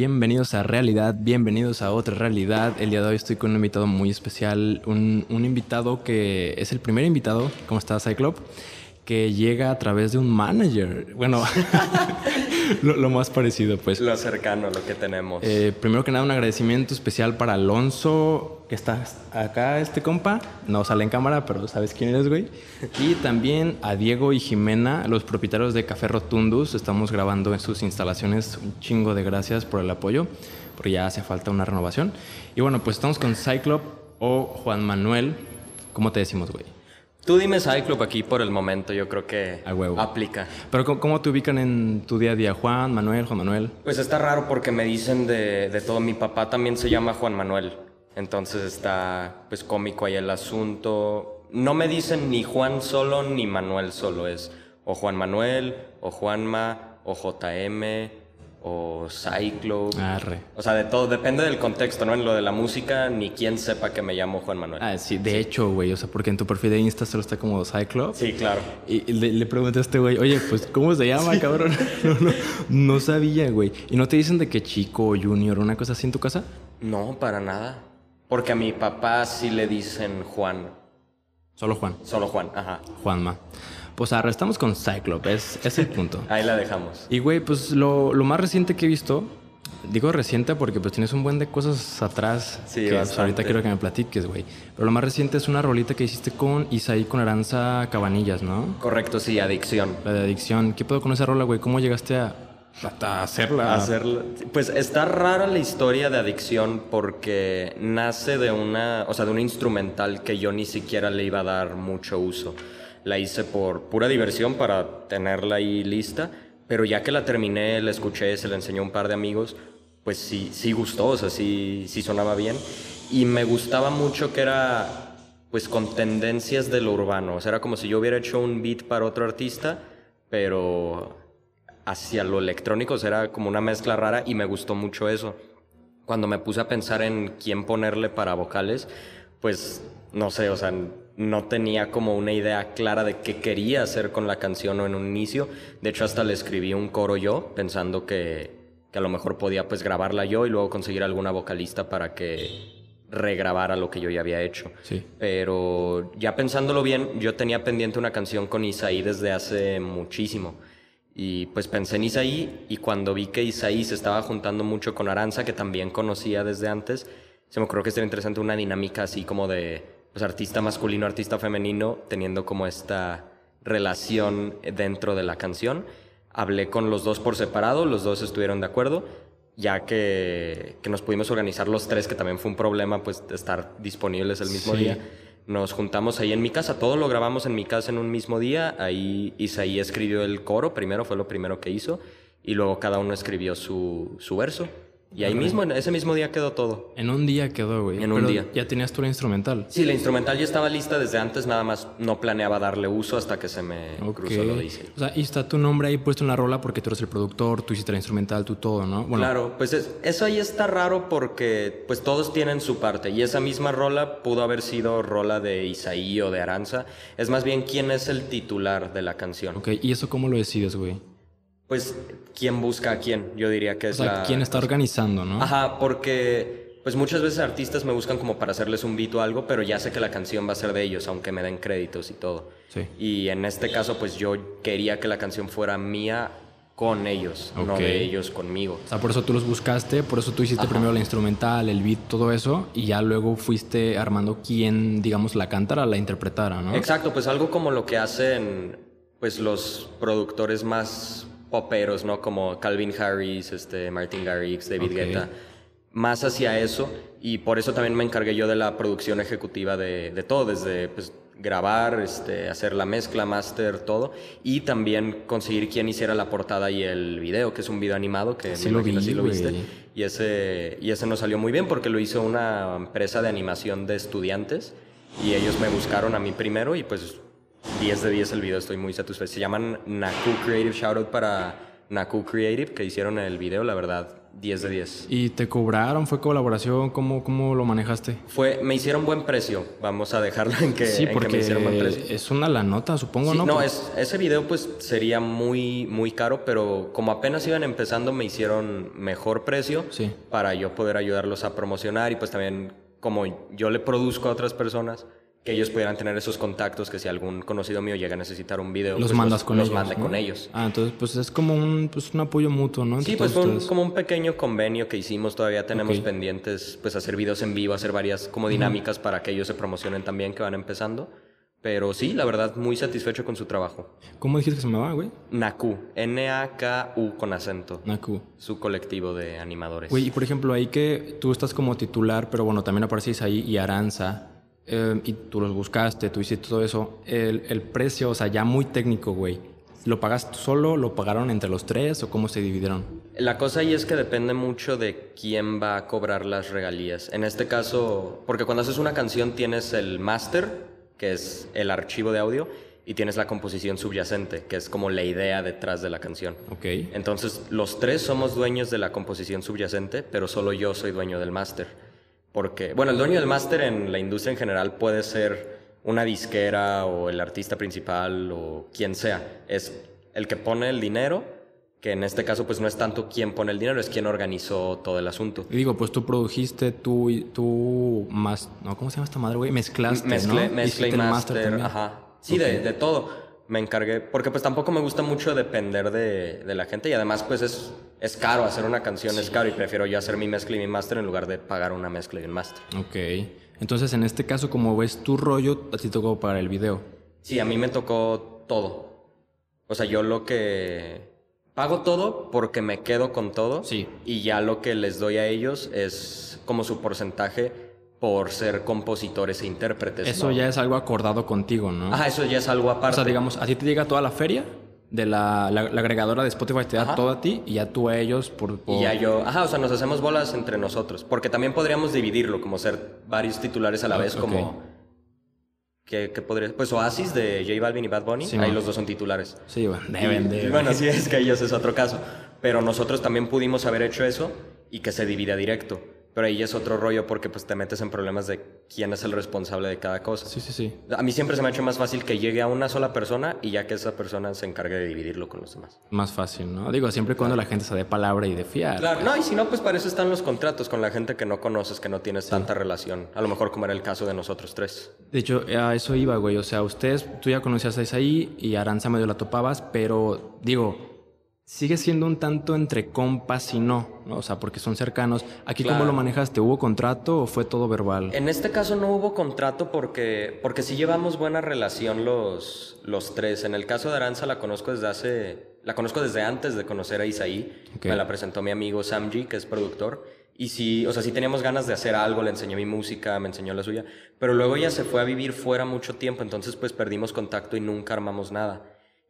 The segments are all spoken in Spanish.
Bienvenidos a Realidad, bienvenidos a otra realidad. El día de hoy estoy con un invitado muy especial, un, un invitado que es el primer invitado, ¿cómo estás, Cyclop? Que llega a través de un manager. Bueno, lo, lo más parecido, pues. Lo cercano, lo que tenemos. Eh, primero que nada, un agradecimiento especial para Alonso, que está acá, este compa. No sale en cámara, pero sabes quién eres, güey. Y también a Diego y Jimena, los propietarios de Café Rotundus. Estamos grabando en sus instalaciones. Un chingo de gracias por el apoyo, porque ya hace falta una renovación. Y bueno, pues estamos con Cyclop o Juan Manuel. ¿Cómo te decimos, güey? Tú dime Cyclop aquí por el momento, yo creo que A huevo. aplica. Pero ¿cómo, cómo te ubican en tu día a día? Juan, Manuel, Juan Manuel. Pues está raro porque me dicen de, de todo. Mi papá también se llama Juan Manuel. Entonces está pues cómico ahí el asunto. No me dicen ni Juan solo ni Manuel solo. Es o Juan Manuel, o Juanma, o JM, o Cyclop. Arre. O sea, de todo. Depende del contexto, ¿no? En lo de la música, ni quien sepa que me llamo Juan Manuel. Ah, sí, de hecho, güey. O sea, porque en tu perfil de Insta solo está como Cyclop. Sí, claro. Y le, le pregunté a este güey, oye, pues, ¿cómo se llama, cabrón? No, no, no sabía, güey. ¿Y no te dicen de que chico o junior, una cosa así en tu casa? No, para nada. Porque a mi papá sí le dicen Juan. Solo Juan. Solo Juan, ajá. Juanma. Pues ahora estamos con Cyclop, es, es el punto. Ahí la dejamos. Y, güey, pues lo, lo más reciente que he visto, digo reciente porque pues tienes un buen de cosas atrás Sí, que pues, bastante. ahorita quiero que me platiques, güey. Pero lo más reciente es una rolita que hiciste con Isaí con Aranza Cabanillas, ¿no? Correcto, sí, adicción. La de adicción. ¿Qué pedo con esa rola, güey? ¿Cómo llegaste a, a hacerla? Hacerla. Pues está rara la historia de adicción porque nace de una, o sea, de un instrumental que yo ni siquiera le iba a dar mucho uso. La hice por pura diversión para tenerla ahí lista, pero ya que la terminé, la escuché, se la enseñó a un par de amigos, pues sí, sí gustó, o sea, sí, sí sonaba bien. Y me gustaba mucho que era, pues, con tendencias de lo urbano. O sea, era como si yo hubiera hecho un beat para otro artista, pero hacia lo electrónico, o sea, era como una mezcla rara y me gustó mucho eso. Cuando me puse a pensar en quién ponerle para vocales, pues no sé, o sea, no tenía como una idea clara de qué quería hacer con la canción o en un inicio. De hecho, hasta le escribí un coro yo, pensando que, que a lo mejor podía pues grabarla yo y luego conseguir alguna vocalista para que regrabara lo que yo ya había hecho. Sí. Pero ya pensándolo bien, yo tenía pendiente una canción con Isaí desde hace muchísimo. Y pues pensé en Isaí y cuando vi que Isaí se estaba juntando mucho con Aranza, que también conocía desde antes, se me ocurrió que sería interesante una dinámica así como de pues, artista masculino, artista femenino, teniendo como esta relación dentro de la canción. Hablé con los dos por separado, los dos estuvieron de acuerdo, ya que, que nos pudimos organizar los tres, que también fue un problema pues estar disponibles el mismo Sí. día. Nos juntamos ahí en mi casa, todo lo grabamos en mi casa en un mismo día. Ahí Isaí escribió el coro, primero fue lo primero que hizo, y luego cada uno escribió su, su verso. Y ahí mismo, en ese mismo día quedó todo. En un día quedó, güey. En un día. Ya tenías tú la instrumental. Sí, la instrumental ya estaba lista desde antes, nada más no planeaba darle uso hasta que se me cruzó lo de. O sea, y está tu nombre ahí puesto en la rola porque tú eres el productor, tú hiciste la instrumental, tú todo, ¿no? Bueno, Claro, pues es- eso ahí está raro porque pues todos tienen su parte y esa misma rola pudo haber sido rola de Isaí o de Aranza. Es más bien quién es el titular de la canción. Ok, ¿y eso cómo lo decides, güey? Pues quién busca a quién, yo diría que O es sea, la... ¿quién está organizando, no? Ajá, porque pues muchas veces artistas me buscan como para hacerles un beat o algo, pero ya sé que la canción va a ser de ellos, aunque me den créditos y todo. Sí. Y en este caso pues yo quería que la canción fuera mía con ellos, no Ok. de ellos conmigo. O sea, por eso tú los buscaste, por eso tú hiciste Ajá. primero la instrumental, el beat, todo eso, y ya luego fuiste armando quién, digamos, la cantara, la interpretara, ¿no? Exacto, pues algo como lo que hacen pues los productores más poperos, ¿no? Como Calvin Harris, este, Martin Garrix, David. Guetta. Más hacia eso. Y por eso también me encargué yo de la producción ejecutiva de, de todo, desde pues, grabar, este, hacer la mezcla, master, todo. Y también conseguir quién hiciera la portada y el video, que es un video animado que Sí lo vi, sí lo viste. Y ese, y ese nos salió muy bien porque lo hizo una empresa de animación de estudiantes y ellos me buscaron a mí primero y pues 10 de 10 el video, estoy muy satisfecho. Se llaman Naku Creative, shoutout para Naku Creative que hicieron el video, la verdad 10 de 10. ¿Y te cobraron? ¿Fue colaboración? ¿Cómo, cómo lo manejaste? Fue, me hicieron buen precio. Vamos a dejarlo en que, Sí, en que porque me hicieron buen precio. es una la nota, supongo, Sí, ¿no? no, es, ese video pues sería muy, muy caro, pero como apenas iban empezando me hicieron mejor precio Sí. para yo poder ayudarlos a promocionar y pues también como yo le produzco a otras personas, que ellos pudieran tener esos contactos que si algún conocido mío llega a necesitar un video, los pues, mandas con los ellos. con ellos. Ah, entonces pues es como un, pues, un apoyo mutuo, ¿no? Entre Sí, pues un- como un pequeño convenio que hicimos, todavía tenemos pendientes pues hacer videos en vivo, hacer varias como dinámicas para que ellos se promocionen también que van empezando. Pero sí, la verdad, muy satisfecho con su trabajo. ¿Cómo dijiste que se llamaba, güey? NAKU, N-A-K-U con acento. Naku. Su colectivo de animadores. Güey, y por ejemplo, ahí que tú estás como titular, pero bueno, también aparecís ahí y Aranza, eh, y tú los buscaste, tú hiciste todo eso. El, el precio, o sea, ya muy técnico, güey. ¿Lo pagaste solo? ¿Lo pagaron entre los tres o cómo se dividieron? La cosa ahí es que depende mucho de quién va a cobrar las regalías. En este caso, porque cuando haces una canción tienes el master, que es el archivo de audio, y tienes la composición subyacente, que es como la idea detrás de la canción. Ok. Entonces, los tres somos dueños de la composición subyacente, pero solo yo soy dueño del máster. Porque, bueno, el dueño del máster en la industria en general puede ser una disquera o el artista principal o quien sea. Es el que pone el dinero, que en este caso pues no es tanto quien pone el dinero, es quien organizó todo el asunto. Y digo, pues tú produjiste, tú, tú más, no, ¿cómo se llama esta madre, güey? Mezclaste, Mezclé, ¿no? mezclé y master, también. ajá. Sí, de, de todo. Me encargué, porque pues tampoco me gusta mucho depender de, de la gente y además pues es, es caro hacer una canción, es caro y prefiero yo hacer mi mezcla y mi máster en lugar de pagar una mezcla y un máster. Ok. Entonces, en este caso, como ves tu rollo, a ti tocó para el video. Sí, a mí me tocó todo. O sea, yo lo que pago todo porque me quedo con todo. Sí. Y ya lo que les doy a ellos es como su porcentaje por ser compositores e intérpretes. Eso ¿no? ya es algo acordado contigo, ¿no? Ajá, eso ya es algo O aparte. sea, digamos, a ti te llega toda la feria de la, la, la agregadora de Spotify, te da Ajá. todo a ti y ya tú a ellos por... por- Y ya yo, ajá, o sea, nos hacemos bolas entre nosotros. Porque también podríamos dividirlo, como ser varios titulares a la Ah, vez, como. ¿Qué, qué podría? Pues Oasis de J Balvin y Bad Bunny. Sí, ahí man. los dos son titulares. Sí, bueno, deben de... Bueno, sí, es que ellos es otro caso. Pero nosotros también pudimos haber hecho eso y que se divida directo. Pero ahí es otro rollo porque pues te metes en problemas de quién es el responsable de cada cosa. Sí, sí, sí. A mí siempre se me ha hecho más fácil que llegue a una sola persona y ya que esa persona se encargue de dividirlo con los demás. Más fácil, ¿no? Digo, siempre y cuando la gente se dé palabra y de fiar. Claro, no, y si no, pues para eso están los contratos con la gente que no conoces, que no tienes tanta relación. A lo mejor como era el caso de nosotros tres. De hecho, a eso iba, güey. O sea, ustedes, tú ya conocías a Isaí y Aranza medio la topabas, pero digo, sigue siendo un tanto entre compas y no. O sea, porque son cercanos. ¿Aquí cómo Claro. lo manejaste? ¿Hubo contrato o fue todo verbal? En este caso no hubo contrato porque, porque sí llevamos buena relación los, los tres. En el caso de Aranza la conozco desde hace, la conozco desde antes de conocer a Isaí. Me la presentó mi amigo Samji, que es productor. Y sí, o sea, sí teníamos ganas de hacer algo, le enseñó mi música, me enseñó la suya. Pero luego ella se fue a vivir fuera mucho tiempo, entonces pues perdimos contacto y nunca armamos nada.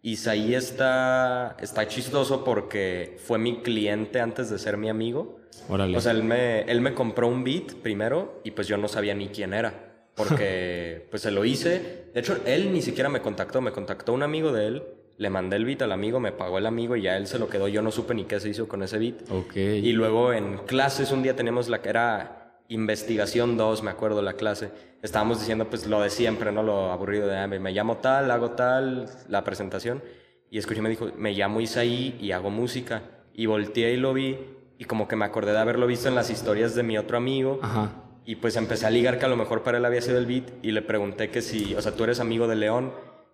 Isaí está, está chistoso porque fue mi cliente antes de ser mi amigo. Órale. O sea, él me, él me compró un beat primero y pues yo no sabía ni quién era. Porque pues se lo hice. De hecho, él ni siquiera me contactó. Me contactó un amigo de él. Le mandé el beat al amigo, me pagó el amigo y ya él se lo quedó. Yo no supe ni qué se hizo con ese beat. ok. Y luego en clases un día tenemos la que era investigación 2, me acuerdo la clase. Estábamos diciendo pues lo de siempre, ¿no? Lo aburrido de, ah, me llamo tal, hago tal, la presentación. Y escuché, me dijo, me llamo Isaí y hago música. Y volteé y lo vi y como que me acordé de haberlo visto en las historias de mi otro amigo. Ajá. Y pues empecé a ligar que a lo mejor para él había sido el beat y le pregunté que si, o sea, tú eres amigo de León.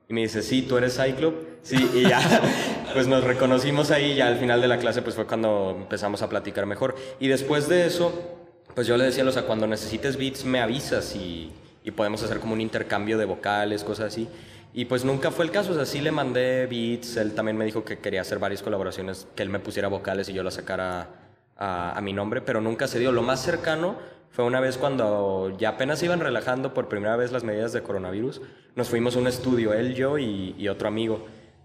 Y me dice, sí, tú eres Cyclop. Sí, y ya, pues nos reconocimos ahí. y Ya al final de la clase, pues fue cuando empezamos a platicar mejor. Y después de eso, pues yo le decía, o sea, cuando necesites beats, me avisas y, y podemos hacer como un intercambio de vocales, cosas así. Y pues nunca fue el caso, o sea, sí le mandé beats. Él también me dijo que quería hacer varias colaboraciones, que él me pusiera vocales y yo las sacara a, a mi nombre, pero nunca se dio. Lo más cercano fue una vez cuando ya apenas iban relajando por primera vez las medidas de coronavirus. Nos fuimos a un estudio, él, yo y, y otro amigo.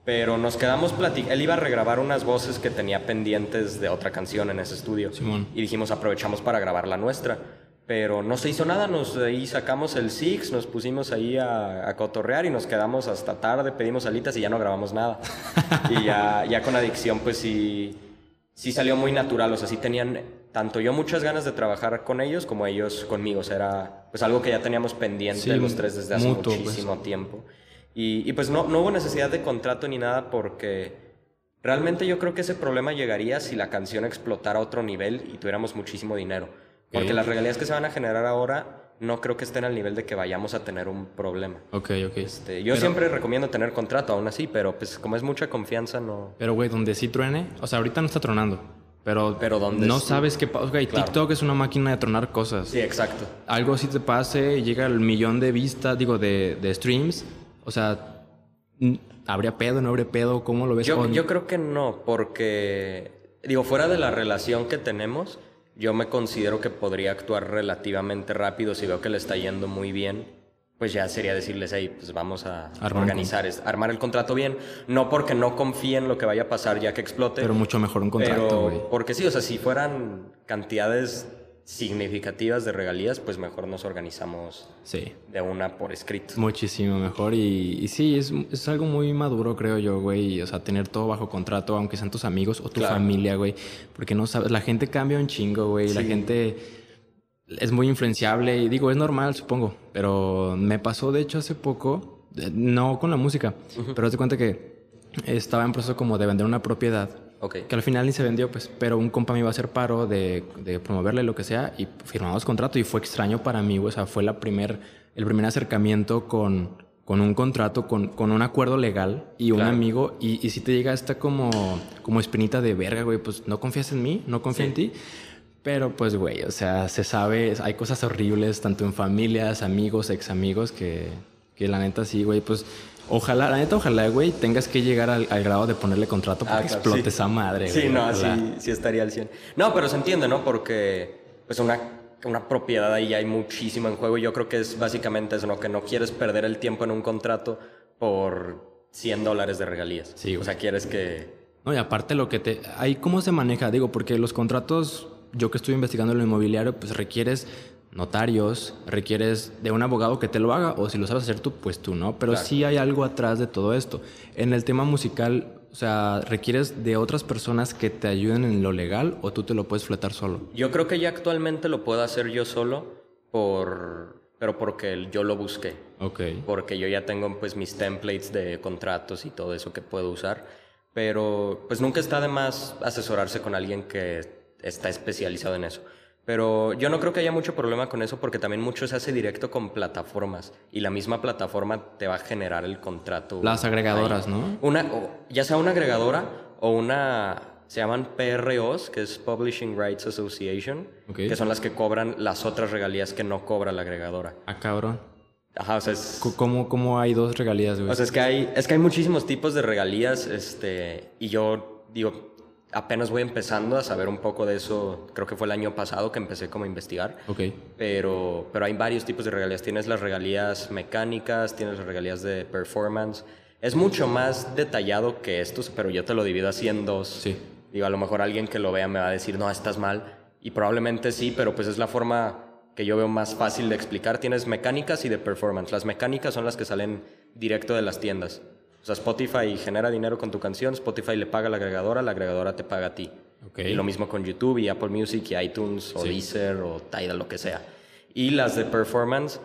Pero nos quedamos platicando. Él iba a regrabar unas voces que tenía pendientes de otra canción en ese estudio. Simón. Y dijimos, aprovechamos para grabar la nuestra. Pero no se hizo nada, nos ahí sacamos el Six, nos pusimos ahí a, a cotorrear y nos quedamos hasta tarde, pedimos alitas y ya no grabamos nada. y ya, ya con adicción, pues sí, sí salió muy natural, o sea, sí tenían tanto yo muchas ganas de trabajar con ellos como ellos conmigo, o sea, era pues algo que ya teníamos pendiente Sí, los tres desde hace mutuo, pues. muchísimo tiempo. Y, y, pues no, no hubo necesidad de contrato ni nada porque realmente yo creo que ese problema llegaría si la canción explotara a otro nivel y tuviéramos muchísimo dinero. Porque Ok. las regalías que se van a generar ahora no creo que estén al nivel de que vayamos a tener un problema. Ok, ok. Este, yo Pero- siempre recomiendo tener contrato aún así, pero pues como es mucha confianza no... Pero, güey, donde sí truene, o sea, ahorita no está tronando. Pero, Pero donde no sí. sabes qué pasa. Ok, Claro. TikTok es una máquina de tronar cosas. Sí, exacto. Algo así te pase llega el millón de vistas, digo, de, de streams. O sea, ¿habría pedo, no habría pedo? ¿Cómo lo ves? Yo, yo creo que no, porque, digo, fuera de la relación que tenemos, yo me considero que podría actuar relativamente rápido si veo que le está yendo muy bien. Pues ya sería decirles, hey, pues vamos a Armar organizar, es- armar el contrato bien. No porque no confíe en lo que vaya a pasar ya que explote. Pero mucho mejor un contrato, güey. porque sí, o sea, si fueran cantidades significativas de regalías, pues mejor nos organizamos Sí. de una por escrito. Muchísimo mejor y, y sí, es, es algo muy maduro, creo yo, güey. O sea, tener todo bajo contrato, aunque sean tus amigos o tu Claro. familia, güey. Porque no sabes, la gente cambia un chingo, güey. La gente es muy influenciable y digo, es normal, supongo. Pero me pasó, de hecho, hace poco, eh, no con la música, pero de cuenta que estaba en proceso como de vender una propiedad. Ok. Que al final ni se vendió, pues, pero un compa me iba a hacer paro de, de promoverle lo que sea y firmamos contrato y fue extraño para mí. O sea, fue la primer, el primer acercamiento con, con un contrato, con, con un acuerdo legal y un Claro. amigo. Y, y si te llega esta como, como espinita de verga, güey, pues no confías en mí, no confío Sí. en ti. Pero pues, güey, o sea, se sabe, hay cosas horribles, tanto en familias, amigos, ex amigos, que, que la neta sí, güey, pues... Ojalá, la neta, ojalá, güey, tengas que llegar al, al grado de ponerle contrato para Ah, que claro, explote sí. esa madre, Sí, güey, no, ojalá. sí, sí estaría al 100. No, pero se entiende, ¿no? Porque pues una, una propiedad ahí hay muchísimo en juego y yo creo que es básicamente eso, ¿no? Que no quieres perder el tiempo en un contrato por 100 dólares de regalías. Sí, O sea, quieres que... No, y aparte lo que te... Ahí cómo se maneja, digo, porque los contratos, yo que estoy investigando lo inmobiliario, pues requieres notarios, requieres de un abogado que te lo haga, o si lo sabes hacer tú, pues tú, ¿no? Pero Claro. sí hay algo atrás de todo esto. En el tema musical, o sea, requieres de otras personas que te ayuden en lo legal, o tú te lo puedes fletar solo. Yo creo que ya actualmente lo puedo hacer yo solo por... Pero porque yo lo busqué. Ok. porque yo ya tengo pues mis templates de contratos y todo eso que puedo usar, pero pues nunca está de más asesorarse con alguien que está especializado en eso. Pero yo no creo que haya mucho problema con eso porque también mucho se hace directo con plataformas y la misma plataforma te va a generar el contrato. Las agregadoras, ahí. ¿no? Una, ya sea una agregadora o una, se llaman PROs, que es Publishing Rights Association, que son las que cobran las otras regalías que no cobra la agregadora. Ah, cabrón. Ajá, o sea, es... ¿Cómo, cómo hay dos regalías, güey? O sea, es que hay, es que hay muchísimos tipos de regalías, este, y yo digo, apenas voy empezando a saber un poco de eso. Creo que fue el año pasado que empecé como a investigar. ok. Pero, pero hay varios tipos de regalías. Tienes las regalías mecánicas, tienes las regalías de performance. Es mucho más detallado que estos, pero yo te lo divido así en dos. Sí. Digo, a lo mejor alguien que lo vea me va a decir, no, estás mal. Y probablemente sí, pero pues es la forma que yo veo más fácil de explicar. Tienes mecánicas y de performance. Las mecánicas son las que salen directo de las tiendas. O sea, Spotify genera dinero con tu canción, Spotify le paga a la agregadora, la agregadora te paga a ti. Ok. Y lo mismo con YouTube y Apple Music y iTunes o Sí. Deezer o Tidal, lo que sea. Y las de performance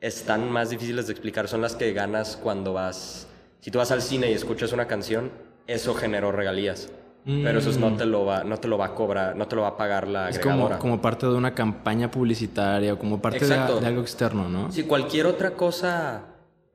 están más difíciles de explicar. Son las que ganas cuando vas... Si tú vas al cine y escuchas una canción, eso generó regalías. Pero eso no te lo va, no te lo va a cobrar, no te lo va a pagar la Mm. Es agregadora. como, como parte de una campaña publicitaria o como parte de, de algo externo, ¿no? Si cualquier otra cosa,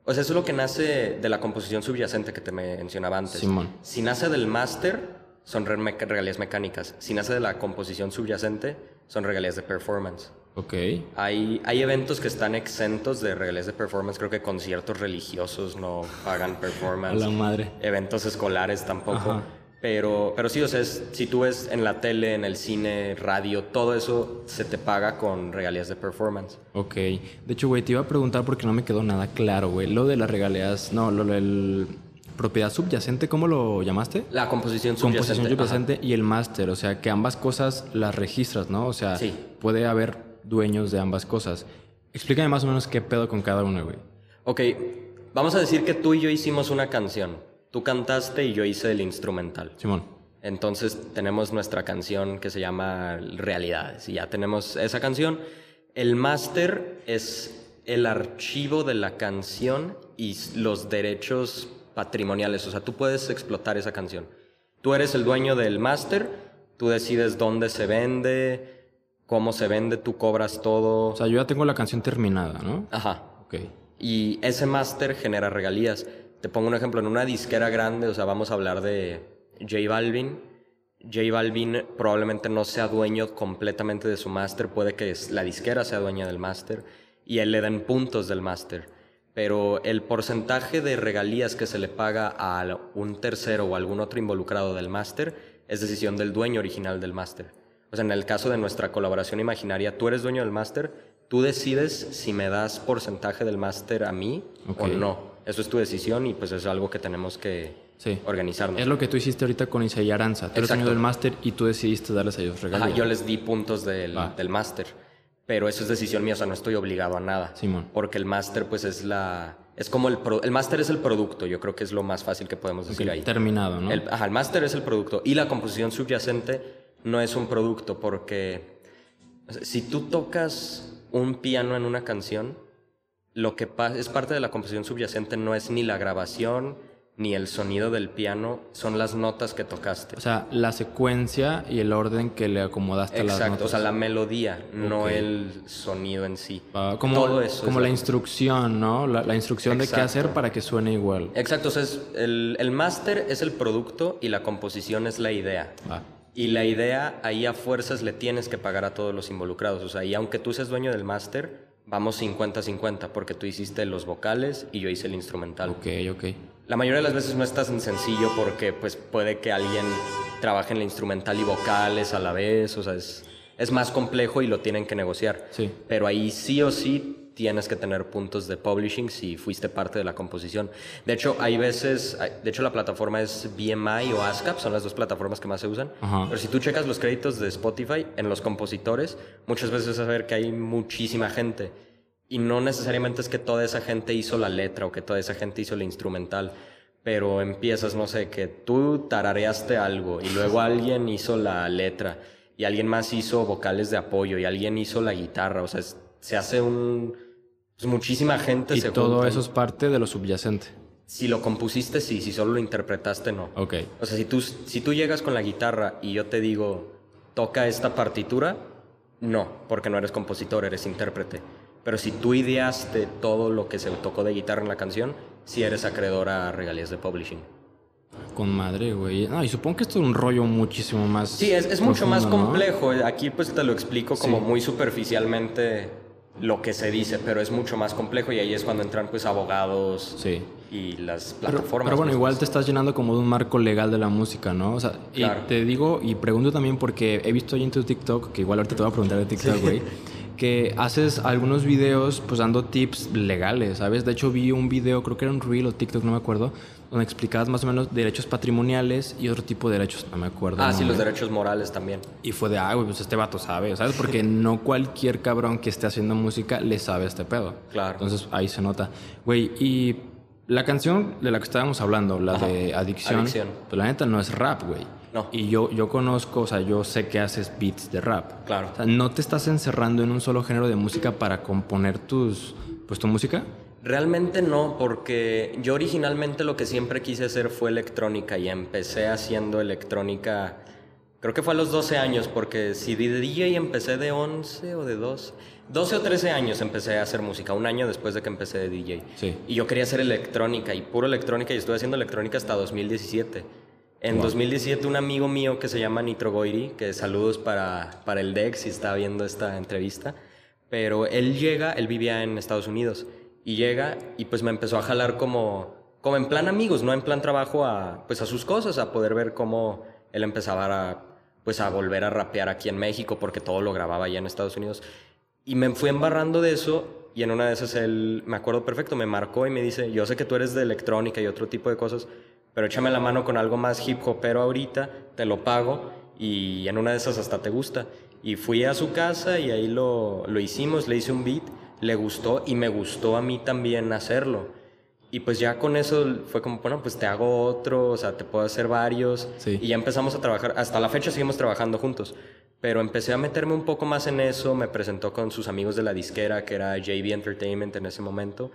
o sea, eso es lo que nace de la composición subyacente que te mencionaba antes. Simón. Si nace del máster, son regalías mecánicas. Si nace de la composición subyacente, son regalías de performance. Ok. Hay, hay eventos que están exentos de regalías de performance. Creo que conciertos religiosos no pagan A performance. la madre. Eventos escolares tampoco. Ajá. Pero, pero sí, o sea, es- si tú ves en la tele, en el cine, radio, todo eso se te paga con regalías de performance. Ok. De hecho, güey, te iba a preguntar porque no me quedó nada claro, güey. Lo de las regalías, no, lo del propiedad subyacente, ¿cómo lo llamaste? La composición Composición subyacente. ajá. subyacente y el máster, o sea, que ambas cosas las registras, ¿no? O sea, Sí. puede haber dueños de ambas cosas. Explícame más o menos qué pedo con cada una, güey. Ok, vamos a decir que tú y yo hicimos una canción. Tú cantaste y yo hice el instrumental. Simón. Entonces tenemos nuestra canción que se llama Realidades y ya tenemos esa canción. El máster es el archivo de la canción y los derechos patrimoniales. O sea, tú puedes explotar esa canción. Tú eres el dueño del máster, tú decides dónde se vende, cómo se vende, tú cobras todo. O sea, yo ya tengo la canción terminada, ¿no? Ajá. Ok. Y ese máster genera regalías. Te pongo un ejemplo, en una disquera grande, o sea, vamos a hablar de J Balvin. J Balvin probablemente no sea dueño completamente de su máster, puede que la disquera sea dueña del máster y él le den puntos del máster. Pero el porcentaje de regalías que se le paga a un tercero o algún otro involucrado del máster es decisión del dueño original del máster. O sea, en el caso de nuestra colaboración imaginaria, tú eres dueño del máster, tú decides si me das porcentaje del máster a mí o no. Eso es tu decisión y pues es algo que tenemos que organizarnos. Es lo que tú hiciste ahorita con Isa y Aranza. Tú eres dueño del máster y tú decidiste darles a ellos regalías. Ajá, yo les di puntos del, del máster pero eso es decisión mía, o sea, no estoy obligado a nada. Simón. Porque el máster, pues es la. Es como el. el máster es el producto, yo creo que es lo más fácil que podemos decir ahí. Terminado, ¿no? El, ajá, el máster es el producto. Y la composición subyacente no es un producto, porque. si tú tocas un piano en una canción, lo que es parte de la composición subyacente no es ni la grabación, ni el sonido del piano, son las notas que tocaste. O sea, la secuencia y el orden que le acomodaste a las notas. Exacto, o sea, la melodía, no el sonido en sí. Ah, como Todo eso como la instrucción, ¿no? La, instrucción de qué hacer para que suene igual. Exacto, o sea, el, el máster es el producto y la composición es la idea. Y la idea, ahí a fuerzas le tienes que pagar a todos los involucrados. O sea, y aunque tú seas dueño del máster, vamos 50-50, porque tú hiciste los vocales y yo hice el instrumental. Ok, ok. La mayoría de las veces no es tan sencillo porque pues puede que alguien trabaje en la instrumental y vocales a la vez, o sea, es, es más complejo y lo tienen que negociar. Sí. Pero ahí sí o sí tienes que tener puntos de publishing si fuiste parte de la composición. De hecho, hay veces, de hecho la plataforma es BMI o ASCAP, son las dos plataformas que más se usan. Pero si tú checas los créditos de Spotify en los compositores, muchas veces vas a ver que hay muchísima gente y no necesariamente es que toda esa gente hizo la letra o que toda esa gente hizo la instrumental, pero empiezas, no sé, que tú tarareaste algo y luego alguien hizo la letra y alguien más hizo vocales de apoyo y alguien hizo la guitarra, o sea, se hace un... Pues muchísima gente y todo eso es parte de lo subyacente. Si lo compusiste, sí, si solo lo interpretaste, no. Ok. O sea, si tú, si tú llegas con la guitarra y yo te digo, toca esta partitura, no, porque no eres compositor, eres intérprete. Pero si tú ideaste todo lo que se tocó de guitarra en la canción, sí eres acreedor a regalías de publishing. Con madre, güey. No, y supongo que esto es un rollo muchísimo más. Sí, es, mucho más complejo. Aquí pues te lo explico como muy superficialmente lo que se dice, pero es mucho más complejo y ahí es cuando entran pues abogados sí. y las plataformas. Pero, bueno, igual te estás llenando como de un marco legal de la música, ¿no? O sea, y te digo y pregunto también porque he visto ahí en tu TikTok, que igual ahorita te voy a preguntar de TikTok, güey. que haces algunos videos pues dando tips legales, ¿sabes? De hecho vi un video, creo que era un reel o TikTok, no me acuerdo, donde explicabas más o menos derechos patrimoniales y otro tipo de derechos, no me acuerdo. Ah, sí, los derechos morales también. Y fue de, ah, güey, pues este vato sabe, ¿sabes? Porque no cualquier cabrón que esté haciendo música le sabe este pedo. Claro. Entonces ahí se nota. Güey, y la canción de la que estábamos hablando, la de Adicción, Adicción, pues la neta no es rap, güey. No. Y yo, yo conozco, o sea, yo sé que haces beats de rap. Claro. O sea, ¿no te estás encerrando en un solo género de música para componer tus, pues, tu música? Realmente no, porque yo originalmente lo que siempre quise hacer fue electrónica y empecé haciendo electrónica, creo que fue a los 12 años, porque si de DJ empecé de 11 o de 12, 12 o 13 años empecé a hacer música, un año después de que empecé de DJ. Sí. Y yo quería hacer electrónica y puro electrónica y estuve haciendo electrónica hasta 2017. En 2017 un amigo mío que se llama Nitro Goiri, que saludos para, para el Dex si está viendo esta entrevista, pero él llega, él vivía en Estados Unidos, y llega y pues me empezó a jalar como, como en plan amigos, no en plan trabajo a, pues a sus cosas, a poder ver cómo él empezaba a, pues a volver a rapear aquí en México, porque todo lo grababa allá en Estados Unidos. Y me fui embarrando de eso y en una de esas él, me acuerdo perfecto, me marcó y me dice, yo sé que tú eres de electrónica y otro tipo de cosas, pero échame la mano con algo más hip hopero ahorita, te lo pago y en una de esas hasta te gusta. Y fui a su casa y ahí lo, lo hicimos, le hice un beat, le gustó y me gustó a mí también hacerlo. Y pues ya con eso fue como, bueno, pues te hago otro, o sea, te puedo hacer varios. Sí. Y ya empezamos a trabajar, hasta la fecha seguimos trabajando juntos. Pero empecé a meterme un poco más en eso, me presentó con sus amigos de la disquera, que era JB Entertainment en ese momento.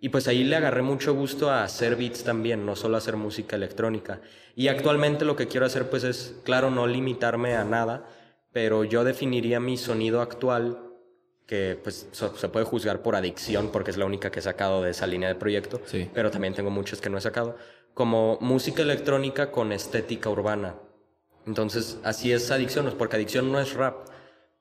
Y pues ahí le agarré mucho gusto a hacer beats también, no solo hacer música electrónica. Y actualmente lo que quiero hacer pues es, claro, no limitarme a nada, pero yo definiría mi sonido actual que pues so- se puede juzgar por adicción porque es la única que he sacado de esa línea de proyecto, Sí. pero también tengo muchos que no he sacado, como música electrónica con estética urbana. Entonces, así es adicción, porque adicción no es rap,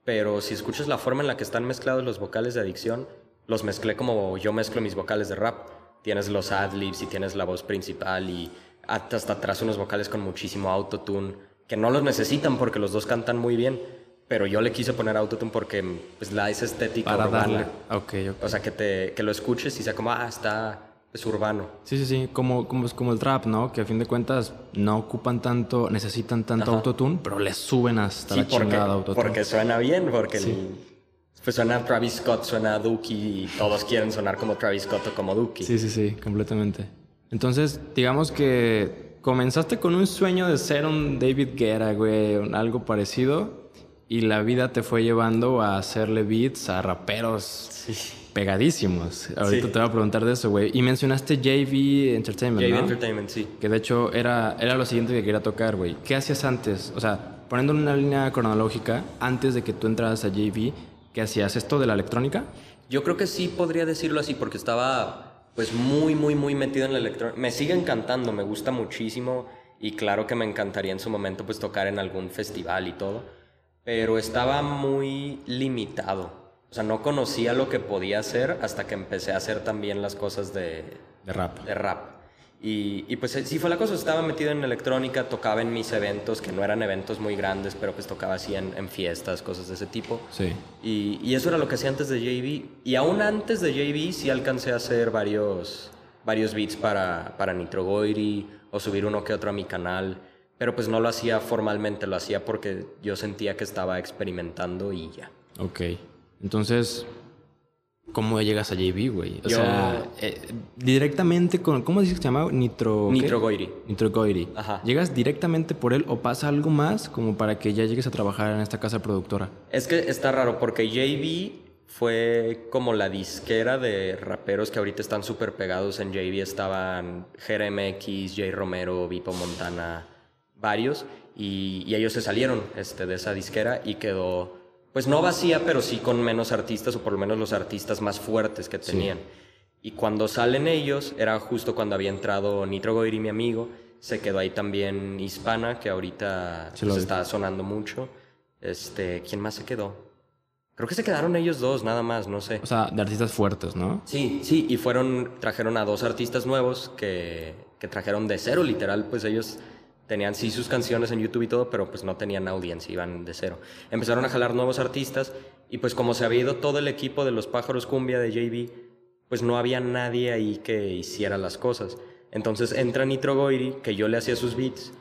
pero si escuchas la forma en la que están mezclados los vocales de adicción, los mezclé como yo mezclo mis vocales de rap. Tienes los adlibs y tienes la voz principal y hasta hasta atrás unos vocales con muchísimo autotune, que no los necesitan porque los dos cantan muy bien, pero yo le quise poner autotune porque pues la esa estética Para urbana. darle. Ok, ok. O sea, que, te, que lo escuches y sea como, ah, está, es urbano. Sí, sí, sí, como, como, como el trap, ¿no? Que a fin de cuentas no ocupan tanto, necesitan tanto Ajá. autotune, pero le suben hasta Sí, la porque, chingada autotune. porque suena bien, porque el- pues suena Travis Scott, suena Dookie y todos quieren sonar como Travis Scott o como Dookie. Sí, sí, sí, completamente. Entonces, digamos que comenzaste con un sueño de ser un David Guerra, güey, algo parecido, y la vida te fue llevando a hacerle beats a raperos Sí. pegadísimos. Ahorita Sí. te voy a preguntar de eso, güey. Y mencionaste JV Entertainment, JV ¿no? Entertainment, sí. Que de hecho era, era lo siguiente que quería tocar, güey. ¿Qué hacías antes? O sea, poniendo una línea cronológica, antes de que tú entraras a JV, ¿qué hacías? ¿Esto de la electrónica? Yo creo que sí podría decirlo así porque estaba pues muy, muy, muy metido en la electrónica. Me sigue encantando, me gusta muchísimo y claro que me encantaría en su momento pues tocar en algún festival y todo, pero estaba muy limitado. O sea, no conocía lo que podía hacer hasta que empecé a hacer también las cosas de, De rap. de rap. Y, y pues sí fue la cosa, estaba metido en electrónica, tocaba en mis eventos, que no eran eventos muy grandes, pero pues tocaba así en, en fiestas, cosas de ese tipo. Sí. Y, y eso era lo que hacía antes de JV. Y aún antes de JV sí alcancé a hacer varios, varios beats para, para Nitro Goiri o subir uno que otro a mi canal. Pero pues no lo hacía formalmente, lo hacía porque yo sentía que estaba experimentando y ya. Ok. Entonces, ¿cómo llegas a JV, güey? O Yo- sea, eh, directamente con... ¿Cómo dices que se llama? Nitro... ¿qué? Nitro Goiri. Nitro Goiri. Ajá. ¿Llegas directamente por él o pasa algo más como para que ya llegues a trabajar en esta casa productora? Es que está raro porque JV fue como la disquera de raperos que ahorita están súper pegados en JV. Estaban JRMX, Jay Romero, Vipo Montana, varios. Y, y ellos se salieron este, de esa disquera y quedó, pues no vacía, pero sí con menos artistas o por lo menos los artistas más fuertes que tenían. Y cuando salen ellos, era justo cuando había entrado Nitro Goiri, mi amigo. Se quedó ahí también Hispana, que ahorita lo pues, está sonando mucho. Este, ¿quién más se quedó? Creo que se quedaron ellos dos, nada más, no sé. O sea, de artistas fuertes, ¿no? Sí, sí, y fueron, trajeron a dos artistas nuevos que, que trajeron de cero, literal, pues ellos tenían sí sus canciones en YouTube y todo, pero pues no tenían audiencia, iban de cero. Empezaron a jalar nuevos artistas y pues como se había ido todo el equipo de los pájaros cumbia de JB, pues no había nadie ahí que hiciera las cosas. Entonces entra Nitro Goiri, que yo le hacía sus beats,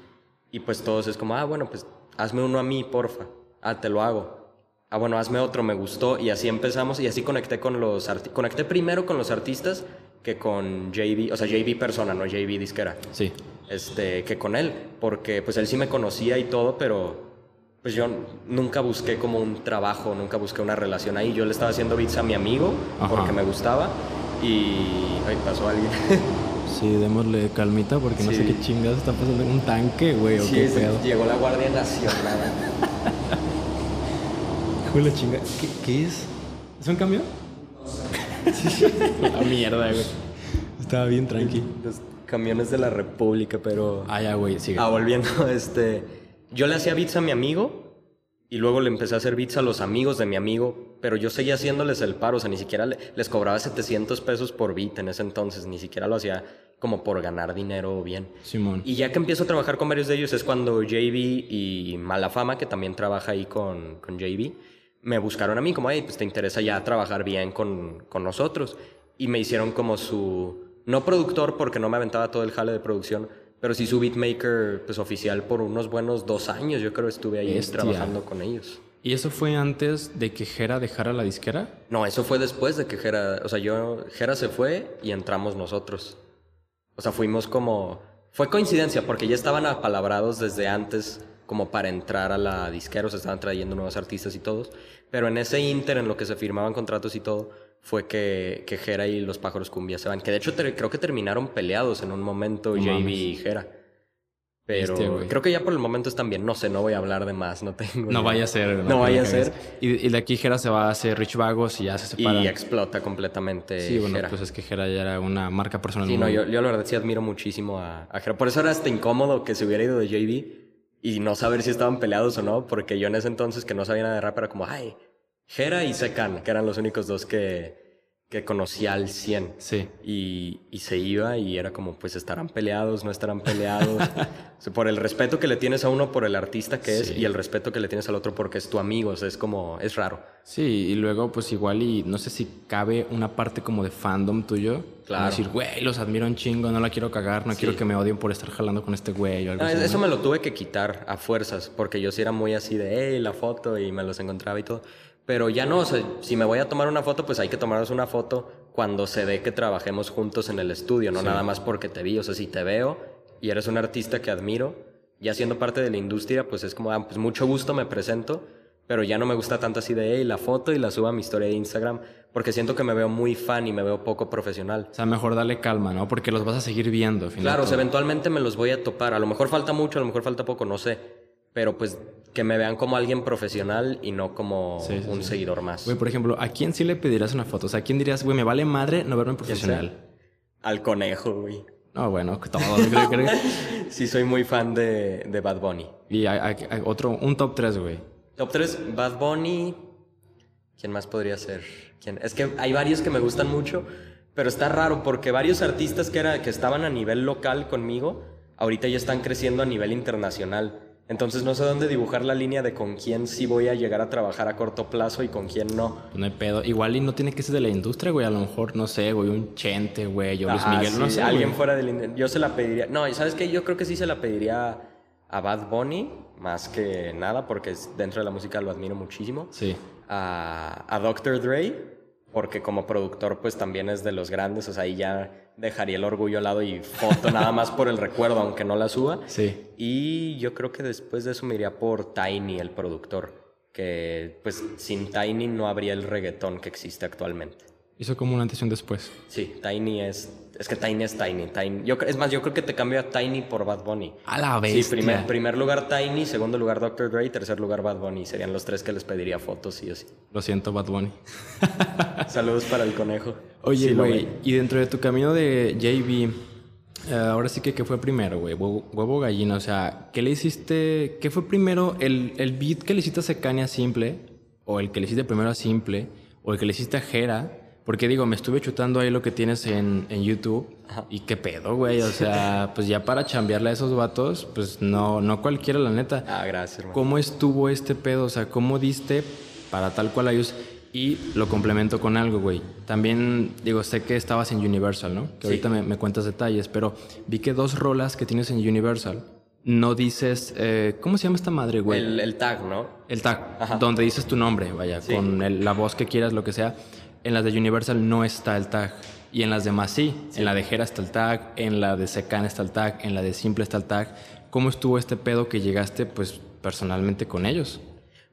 y pues todos es como, ah, bueno, pues hazme uno a mí, porfa. Ah, te lo hago. Ah, bueno, hazme otro, me gustó. Y así empezamos y así conecté con los artistas. Conecté primero con los artistas que con JB, o sea, JB persona, no JB disquera. Sí. Este, que con él, porque pues él sí me conocía y todo, pero pues yo nunca busqué como un trabajo, nunca busqué una relación ahí. Yo le estaba haciendo beats a mi amigo Ajá. porque me gustaba y... Ay, pasó alguien. Sí, démosle calmita porque no sé qué chingados está pasando en un tanque, güey, o Sí, qué sí, pedo. llegó la Guardia Nacional. Hijo de la chinga. ¿Qué, qué es? ¿Es un cambio? la mierda, güey. Estaba bien tranqui. Camiones de la República, pero... Ah, ya, güey, sigue. Ah, volviendo, este... Yo le hacía beats a mi amigo y luego le empecé a hacer beats a los amigos de mi amigo, pero yo seguía haciéndoles el paro, o sea, ni siquiera le- les cobraba 700 pesos por beat en ese entonces, ni siquiera lo hacía como por ganar dinero bien. Simón. Y ya que empiezo a trabajar con varios de ellos es cuando JB y Malafama, que también trabaja ahí con, con JB, me buscaron a mí como, hey, pues te interesa ya trabajar bien con, con nosotros. Y me hicieron como su, no productor porque no me aventaba todo el jale de producción, pero sí su beatmaker pues oficial por unos buenos dos años, yo creo estuve ahí trabajando con ellos. ¿Y eso fue antes de que Jera dejara la disquera? No, eso fue después de que Jera, o sea, yo, Jera se fue y entramos nosotros. O sea, fuimos como... Fue coincidencia porque ya estaban apalabrados desde antes como para entrar a la disquera, o se estaban trayendo nuevos artistas y todos. Pero en ese inter, en lo que se firmaban contratos y todo, fue que, que Jera y los pájaros cumbia se van. Que de hecho creo que terminaron peleados en un momento JB y Jera. Pero creo que ya por el momento están bien. No sé, no voy a hablar de más, no tengo. No vaya a ser. No, vaya a ser. Y, de aquí Jera se va a hacer Rich Vagos y ya se separa. Y explota completamente. Sí, bueno, pues es que Jera ya era una marca personal. Sí, no, yo, yo, la verdad sí admiro muchísimo a, a Jera. Por eso era hasta incómodo que se hubiera ido de JB y no saber si estaban peleados o no, porque yo en ese entonces que no sabía nada de rap era como, ay, Jera y Sekan, que eran los únicos dos que, que conocía al 100. Sí. Y, y, se iba y era como, pues estarán peleados, no estarán peleados. por el respeto que le tienes a uno por el artista que es y el respeto que le tienes al otro porque es tu amigo, o sea, es como, es raro. Sí, y luego pues igual y no sé si cabe una parte como de fandom tuyo. Claro. decir, güey, los admiro un chingo, no la quiero cagar, no quiero que me odien por estar jalando con este güey o algo así. Eso me lo tuve que quitar a fuerzas porque yo sí era muy así de, hey, la foto y me los encontraba y todo. Pero ya no, o sea, si me voy a tomar una foto, pues hay que tomarnos una foto cuando se ve que trabajemos juntos en el estudio, no nada más porque te vi. O sea, si te veo y eres un artista que admiro, ya siendo parte de la industria, pues es como, ah, pues mucho gusto me presento, pero ya no me gusta tanto así de, hey, la foto y la subo a mi historia de Instagram, porque siento que me veo muy fan y me veo poco profesional. O sea, mejor dale calma, ¿no? Porque los vas a seguir viendo. Claro, o sea, eventualmente me los voy a topar. A lo mejor falta mucho, a lo mejor falta poco, no sé. Pero pues que me vean como alguien profesional y no como un seguidor más. Güey, por ejemplo, ¿a quién sí le pedirías una foto? O sea, ¿a quién dirías, güey, me vale madre no verme profesional? Al conejo, güey. No, bueno, todos, creo, creo. sí, soy muy fan de, de Bad Bunny. Y hay, otro, un top 3, güey. Top 3, Bad Bunny. ¿Quién más podría ser? ¿Quién? Es que hay varios que me gustan mucho, pero está raro porque varios artistas que, era, que estaban a nivel local conmigo, ahorita ya están creciendo a nivel internacional. Entonces no sé dónde dibujar la línea de con quién sí voy a llegar a trabajar a corto plazo y con quién no. No hay pedo. Igual y no tiene que ser de la industria, güey. A lo mejor, no sé, güey, un Chente, güey, o Luis ah, Miguel, no sé. Alguien fuera del... Yo se la pediría... No, ¿sabes qué? Yo creo que sí se la pediría a Bad Bunny, más que nada, porque dentro de la música lo admiro muchísimo. Sí. A, a Dr. Dre, porque como productor pues también es de los grandes, o sea, ahí ya dejaría el orgullo al lado y foto nada más por el recuerdo, aunque no la suba. Sí. Y yo creo que después de eso me iría por Tiny, el productor, que pues sin Tiny no habría el reggaetón que existe actualmente. Hizo como una antes y un después. Sí, Tiny es. Es que Tiny es Tiny. Tiny. Yo, es más, yo creo que te cambio a Tiny por Bad Bunny. A la vez. Sí, primer, primer lugar Tiny, segundo lugar Dr. Dre, tercer lugar Bad Bunny. Serían los tres que les pediría fotos y así. Lo siento, Bad Bunny. Saludos para el conejo. Oye, güey, y dentro de tu camino de JB, eh, ahora sí que, ¿qué fue primero, güey? Huevo, gallina, o sea, ¿qué le hiciste? ¿Qué fue primero? ¿El, el beat que le hiciste a Secania Simple? ¿O el que le hiciste primero a Simple? ¿O el que le hiciste a Jera? Porque digo, me estuve chutando ahí lo que tienes en, en YouTube. Y qué pedo, güey. O sea, pues ya para chambearle a esos vatos, pues no, no cualquiera, la neta. Ah, gracias, hermano. ¿Cómo estuvo este pedo? O sea, ¿cómo diste para tal cual ellos? Y lo complemento con algo, güey. También, digo, sé que estabas en Universal, ¿no? Que ahorita me, me, cuentas detalles, pero vi que dos rolas que tienes en Universal no dices. Eh, ¿Cómo se llama esta madre, güey? El, tag, ¿no? El tag, donde dices tu nombre, vaya, con la voz que quieras, lo que sea en las de Universal no está el tag. Y en las demás sí. En la de Jera está el tag, en la de Secan está el tag, en la de Simple está el tag. ¿Cómo estuvo este pedo que llegaste, pues, personalmente con ellos?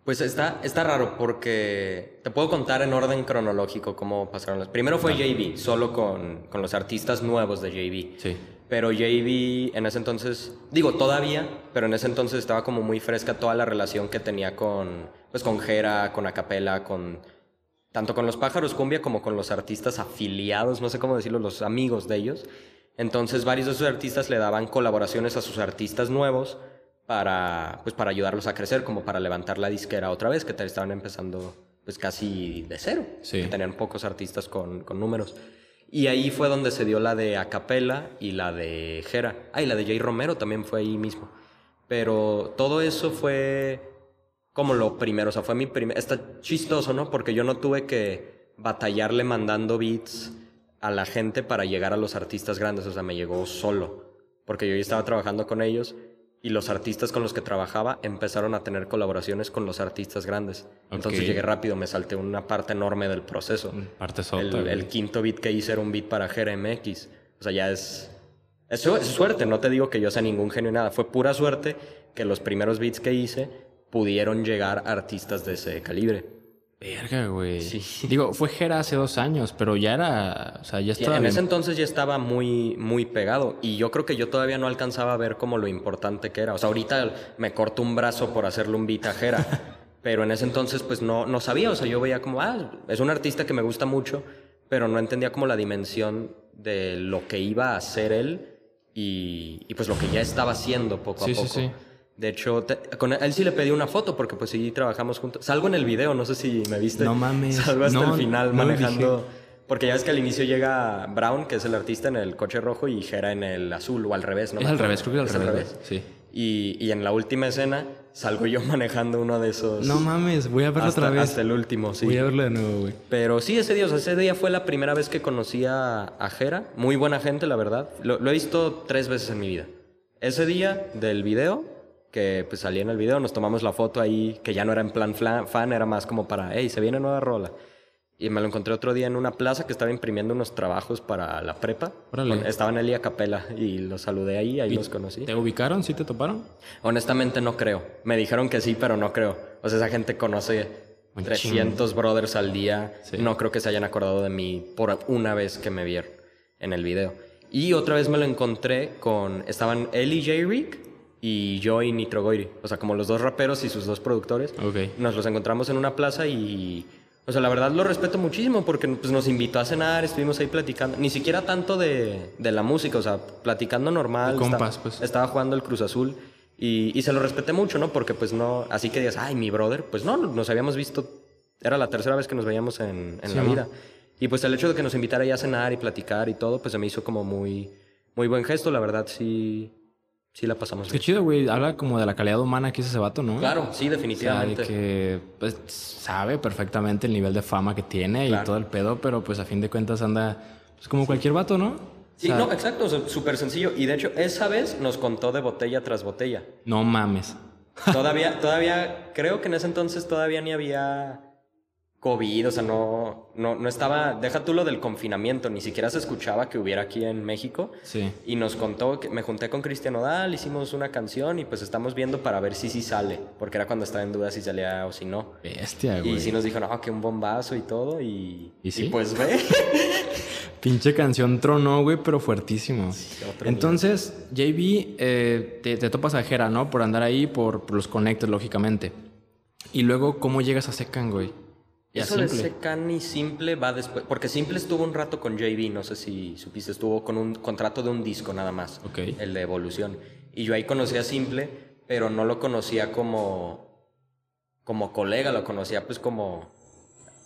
Pues está, está raro porque te puedo contar en orden cronológico cómo pasaron las. Primero fue JB, solo con, con, los artistas nuevos de JB. Sí. Pero JB en ese entonces, digo todavía, pero en ese entonces estaba como muy fresca toda la relación que tenía con, pues con Jera, con Acapela, con tanto con los pájaros cumbia como con los artistas afiliados, no sé cómo decirlo, los amigos de ellos. Entonces varios de sus artistas le daban colaboraciones a sus artistas nuevos para, pues, para ayudarlos a crecer, como para levantar la disquera otra vez, que estaban empezando pues casi de cero, sí. tenían pocos artistas con, con, números. Y ahí fue donde se dio la de Acapela y la de Jera. Ah, y la de Jay Romero también fue ahí mismo. Pero todo eso fue como lo primero, o sea, fue mi primer... Está chistoso, ¿no? Porque yo no tuve que batallarle mandando beats a la gente para llegar a los artistas grandes, o sea, me llegó solo, porque yo ya estaba trabajando con ellos y los artistas con los que trabajaba empezaron a tener colaboraciones con los artistas grandes. Entonces llegué rápido, me salté una parte enorme del proceso. Parte el, el, quinto beat que hice era un beat para GRMX, o sea, ya es Eso es suerte, no te digo que yo sea ningún genio ni nada. Fue pura suerte que los primeros beats que hice pudieron llegar artistas de ese calibre. Verga, güey. Sí. Digo, fue Jera hace dos años, pero ya era. O sea, ya estaba. en ese entonces ya estaba muy, muy pegado. Y yo creo que yo todavía no alcanzaba a ver como lo importante que era. O sea, ahorita me corto un brazo por hacerle un beat a Jera. pero en ese entonces, pues no, no sabía. O sea, yo veía como, ah, es un artista que me gusta mucho, pero no entendía como la dimensión de lo que iba a hacer él y, y pues lo que ya estaba haciendo poco a poco. Sí, sí. De hecho, con él sí le pedí una foto porque pues sí trabajamos juntos. Salgo en el video, no sé si me viste. No mames. Salgo hasta el final manejando. Porque ya ves que al inicio llega Brown, que es el artista, en el coche rojo y Jera en el azul, o al revés, ¿no? Es al revés, creo que es al revés. Sí. Y, y, en la última escena salgo yo manejando uno de esos. No mames, voy a verlo otra vez. Hasta el último, sí. Voy a verlo de nuevo, güey. Pero sí, ese día, o sea, ese día fue la primera vez que conocí a, a Jera. Muy buena gente, la verdad. Lo, lo he visto tres veces en mi vida. Ese día del video que pues salí en el video, nos tomamos la foto ahí, que ya no era en plan fan, era más como para, hey, se viene nueva rola. Y me lo encontré otro día en una plaza que estaba imprimiendo unos trabajos para la prepa. estaba en Elia Capela y los saludé ahí, ahí los conocí. ¿Te ubicaron? ¿Sí te toparon? Honestamente no creo. Me dijeron que sí, pero no creo. O sea, esa gente conoce 300 brothers al día. No creo que se hayan acordado de mí por una vez que me vieron en el video. Y otra vez me lo encontré con... Estaban y J. Rick y yo y Nitro Goiri. O sea, como los dos raperos y sus dos productores. Nos los encontramos en una plaza y... O sea, la verdad lo respeto muchísimo porque pues, nos invitó a cenar, estuvimos ahí platicando. Ni siquiera tanto de, de la música, o sea, platicando normal. compas, pues. Estaba jugando el Cruz Azul y, y, se lo respeté mucho, ¿no? Porque pues no... Así que digas, ay, mi brother. Pues no, nos habíamos visto... Era la tercera vez que nos veíamos en, en la vida. Y pues el hecho de que nos invitara ya a cenar y platicar y todo, pues se me hizo como muy... Muy buen gesto, la verdad, sí sí la pasamos Qué chido, güey. Habla como de la calidad humana que es ese vato, ¿no? Claro, sí, definitivamente. O que pues, sabe perfectamente el nivel de fama que tiene y todo el pedo, pero pues a fin de cuentas anda pues, como cualquier vato, ¿no? Sí, no, exacto, súper sencillo. Y de hecho, esa vez nos contó de botella tras botella. No mames. Todavía, todavía, creo que en ese entonces todavía ni había COVID, o sea, no, no, no estaba, deja tú lo del confinamiento, ni siquiera se escuchaba que hubiera aquí en México. Sí. Y nos contó que me junté con Cristian Odal, hicimos una canción y pues estamos viendo para ver si sí sale, porque era cuando estaba en duda si salía o si no. Bestia, güey. Y sí nos dijo, no, que un bombazo y todo, y, ¿Y, sí? pues ve. Pinche canción tronó, güey, pero fuertísimo. Entonces, JB, eh, te, topas a Jera, ¿no? Por andar ahí, por, por los conectes, lógicamente. Y luego, ¿cómo llegas a Secan, güey? Eso de Secan y Simple va después. Porque Simple estuvo un rato con JB, no sé si supiste, estuvo con un contrato de un disco nada más. Ok. El de Evolución. Y yo ahí conocí a Simple, pero no lo conocía como. como colega, lo conocía pues como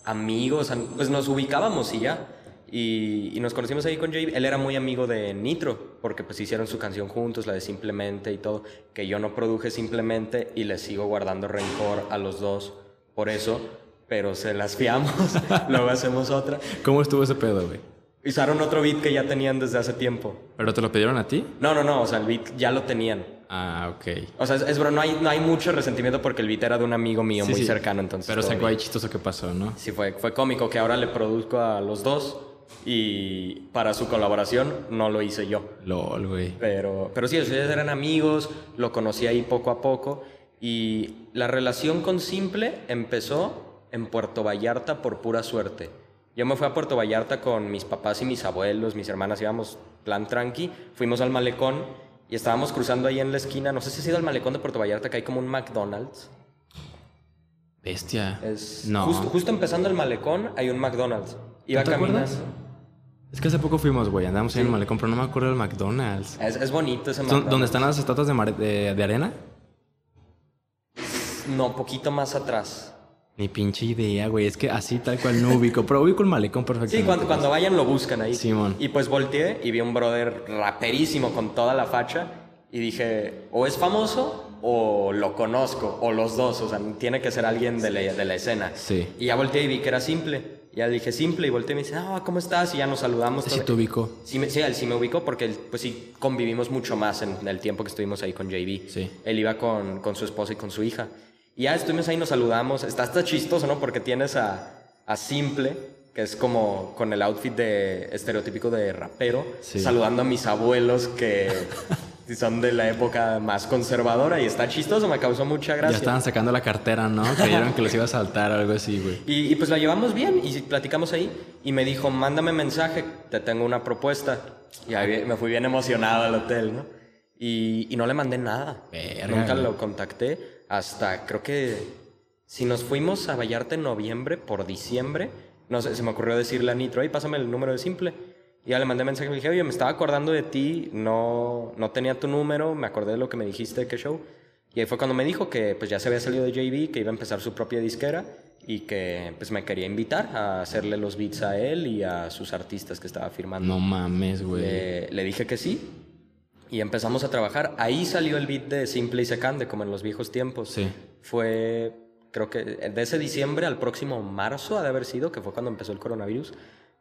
amigos. Pues nos ubicábamos y ya. Y, y, nos conocimos ahí con JB. Él era muy amigo de Nitro, porque pues hicieron su canción juntos, la de Simplemente y todo, que yo no produje simplemente y le sigo guardando rencor a los dos por eso, pero se las fiamos, luego hacemos otra. ¿Cómo estuvo ese pedo, güey? Usaron otro beat que ya tenían desde hace tiempo. ¿Pero te lo pidieron a ti? No, no, no, o sea, el beat ya lo tenían. Ah, ok. O sea, es, bro, no hay, no hay mucho resentimiento porque el beat era de un amigo mío muy cercano, entonces. Pero sacó ahí chistoso que pasó, ¿no? Sí, fue, fue cómico que ahora le produzco a los dos y para su colaboración no lo hice yo. LOL, güey. Pero, pero sí, ellos eran amigos, lo conocí ahí poco a poco y la relación con Simple empezó en Puerto Vallarta por pura suerte. Yo me fui a Puerto Vallarta con mis papás y mis abuelos, mis hermanas, íbamos plan tranqui, fuimos al malecón y estábamos cruzando ahí en la esquina, no sé si ha sido el malecón de Puerto Vallarta, que hay como un McDonald's. Bestia. Es no. Justo, empezando el malecón hay un McDonald's. Iba ¿Te acuerdas? Es que hace poco fuimos, güey, andamos en el malecón, pero no me acuerdo del McDonald's. Es, bonito ese McDonald's. ¿Dónde están las estatuas de, de arena? No, poquito más atrás. Ni pinche idea, güey. Es que así tal cual no ubico. Pero ubico el malecón perfectamente. Sí, cuando, cuando vayan lo buscan ahí. Simón. Y pues volteé y vi un brother raperísimo con toda la facha. Y dije, o es famoso o lo conozco. O los dos. O sea, tiene que ser alguien de la, de la escena. Sí. Y ya volteé y vi que era simple. Ya dije simple y volteé y me dice, ah, ¿cómo estás? Y ya nos saludamos. Sí, te ubicó. Sí, sí, él sí me ubicó porque pues sí convivimos mucho más en el tiempo que estuvimos ahí con JB. Sí. Él iba con, con su esposa y con su hija. Y ya estuvimos ahí, nos saludamos. Está hasta chistoso, ¿no? Porque tienes a, a Simple, que es como con el outfit de estereotípico de rapero, Sí. saludando a mis abuelos que son de la época más conservadora y está chistoso, me causó mucha Ya gracia. estaban sacando la cartera, ¿no? Creyeron que los iba a saltar o algo así, güey. Y, y pues la llevamos bien y platicamos ahí. Y me dijo, mándame mensaje, te tengo una propuesta. Y ahí me fui bien emocionado al hotel, ¿no? Y, y no le mandé nada. Verga, Nunca güey. lo contacté hasta, creo que si nos fuimos a Vallarta en noviembre, por diciembre, no sé, se me ocurrió decirle a Nitro, ay, pásame el número de simple. Y ya le mandé mensaje y le dije, oye, me estaba acordando de ti, no, no tenía tu número, me acordé de lo que me dijiste de qué show. Y ahí fue cuando me dijo que pues ya se había salido de JB, que iba a empezar su propia disquera y que pues me quería invitar a hacerle los beats a él y a sus artistas que estaba firmando. No mames, güey. Le, le dije que sí y empezamos a trabajar. Ahí salió el beat de Simple y Secande, como en los viejos tiempos. Sí. Fue, creo que de ese diciembre al próximo marzo ha de haber sido, que fue cuando empezó el coronavirus.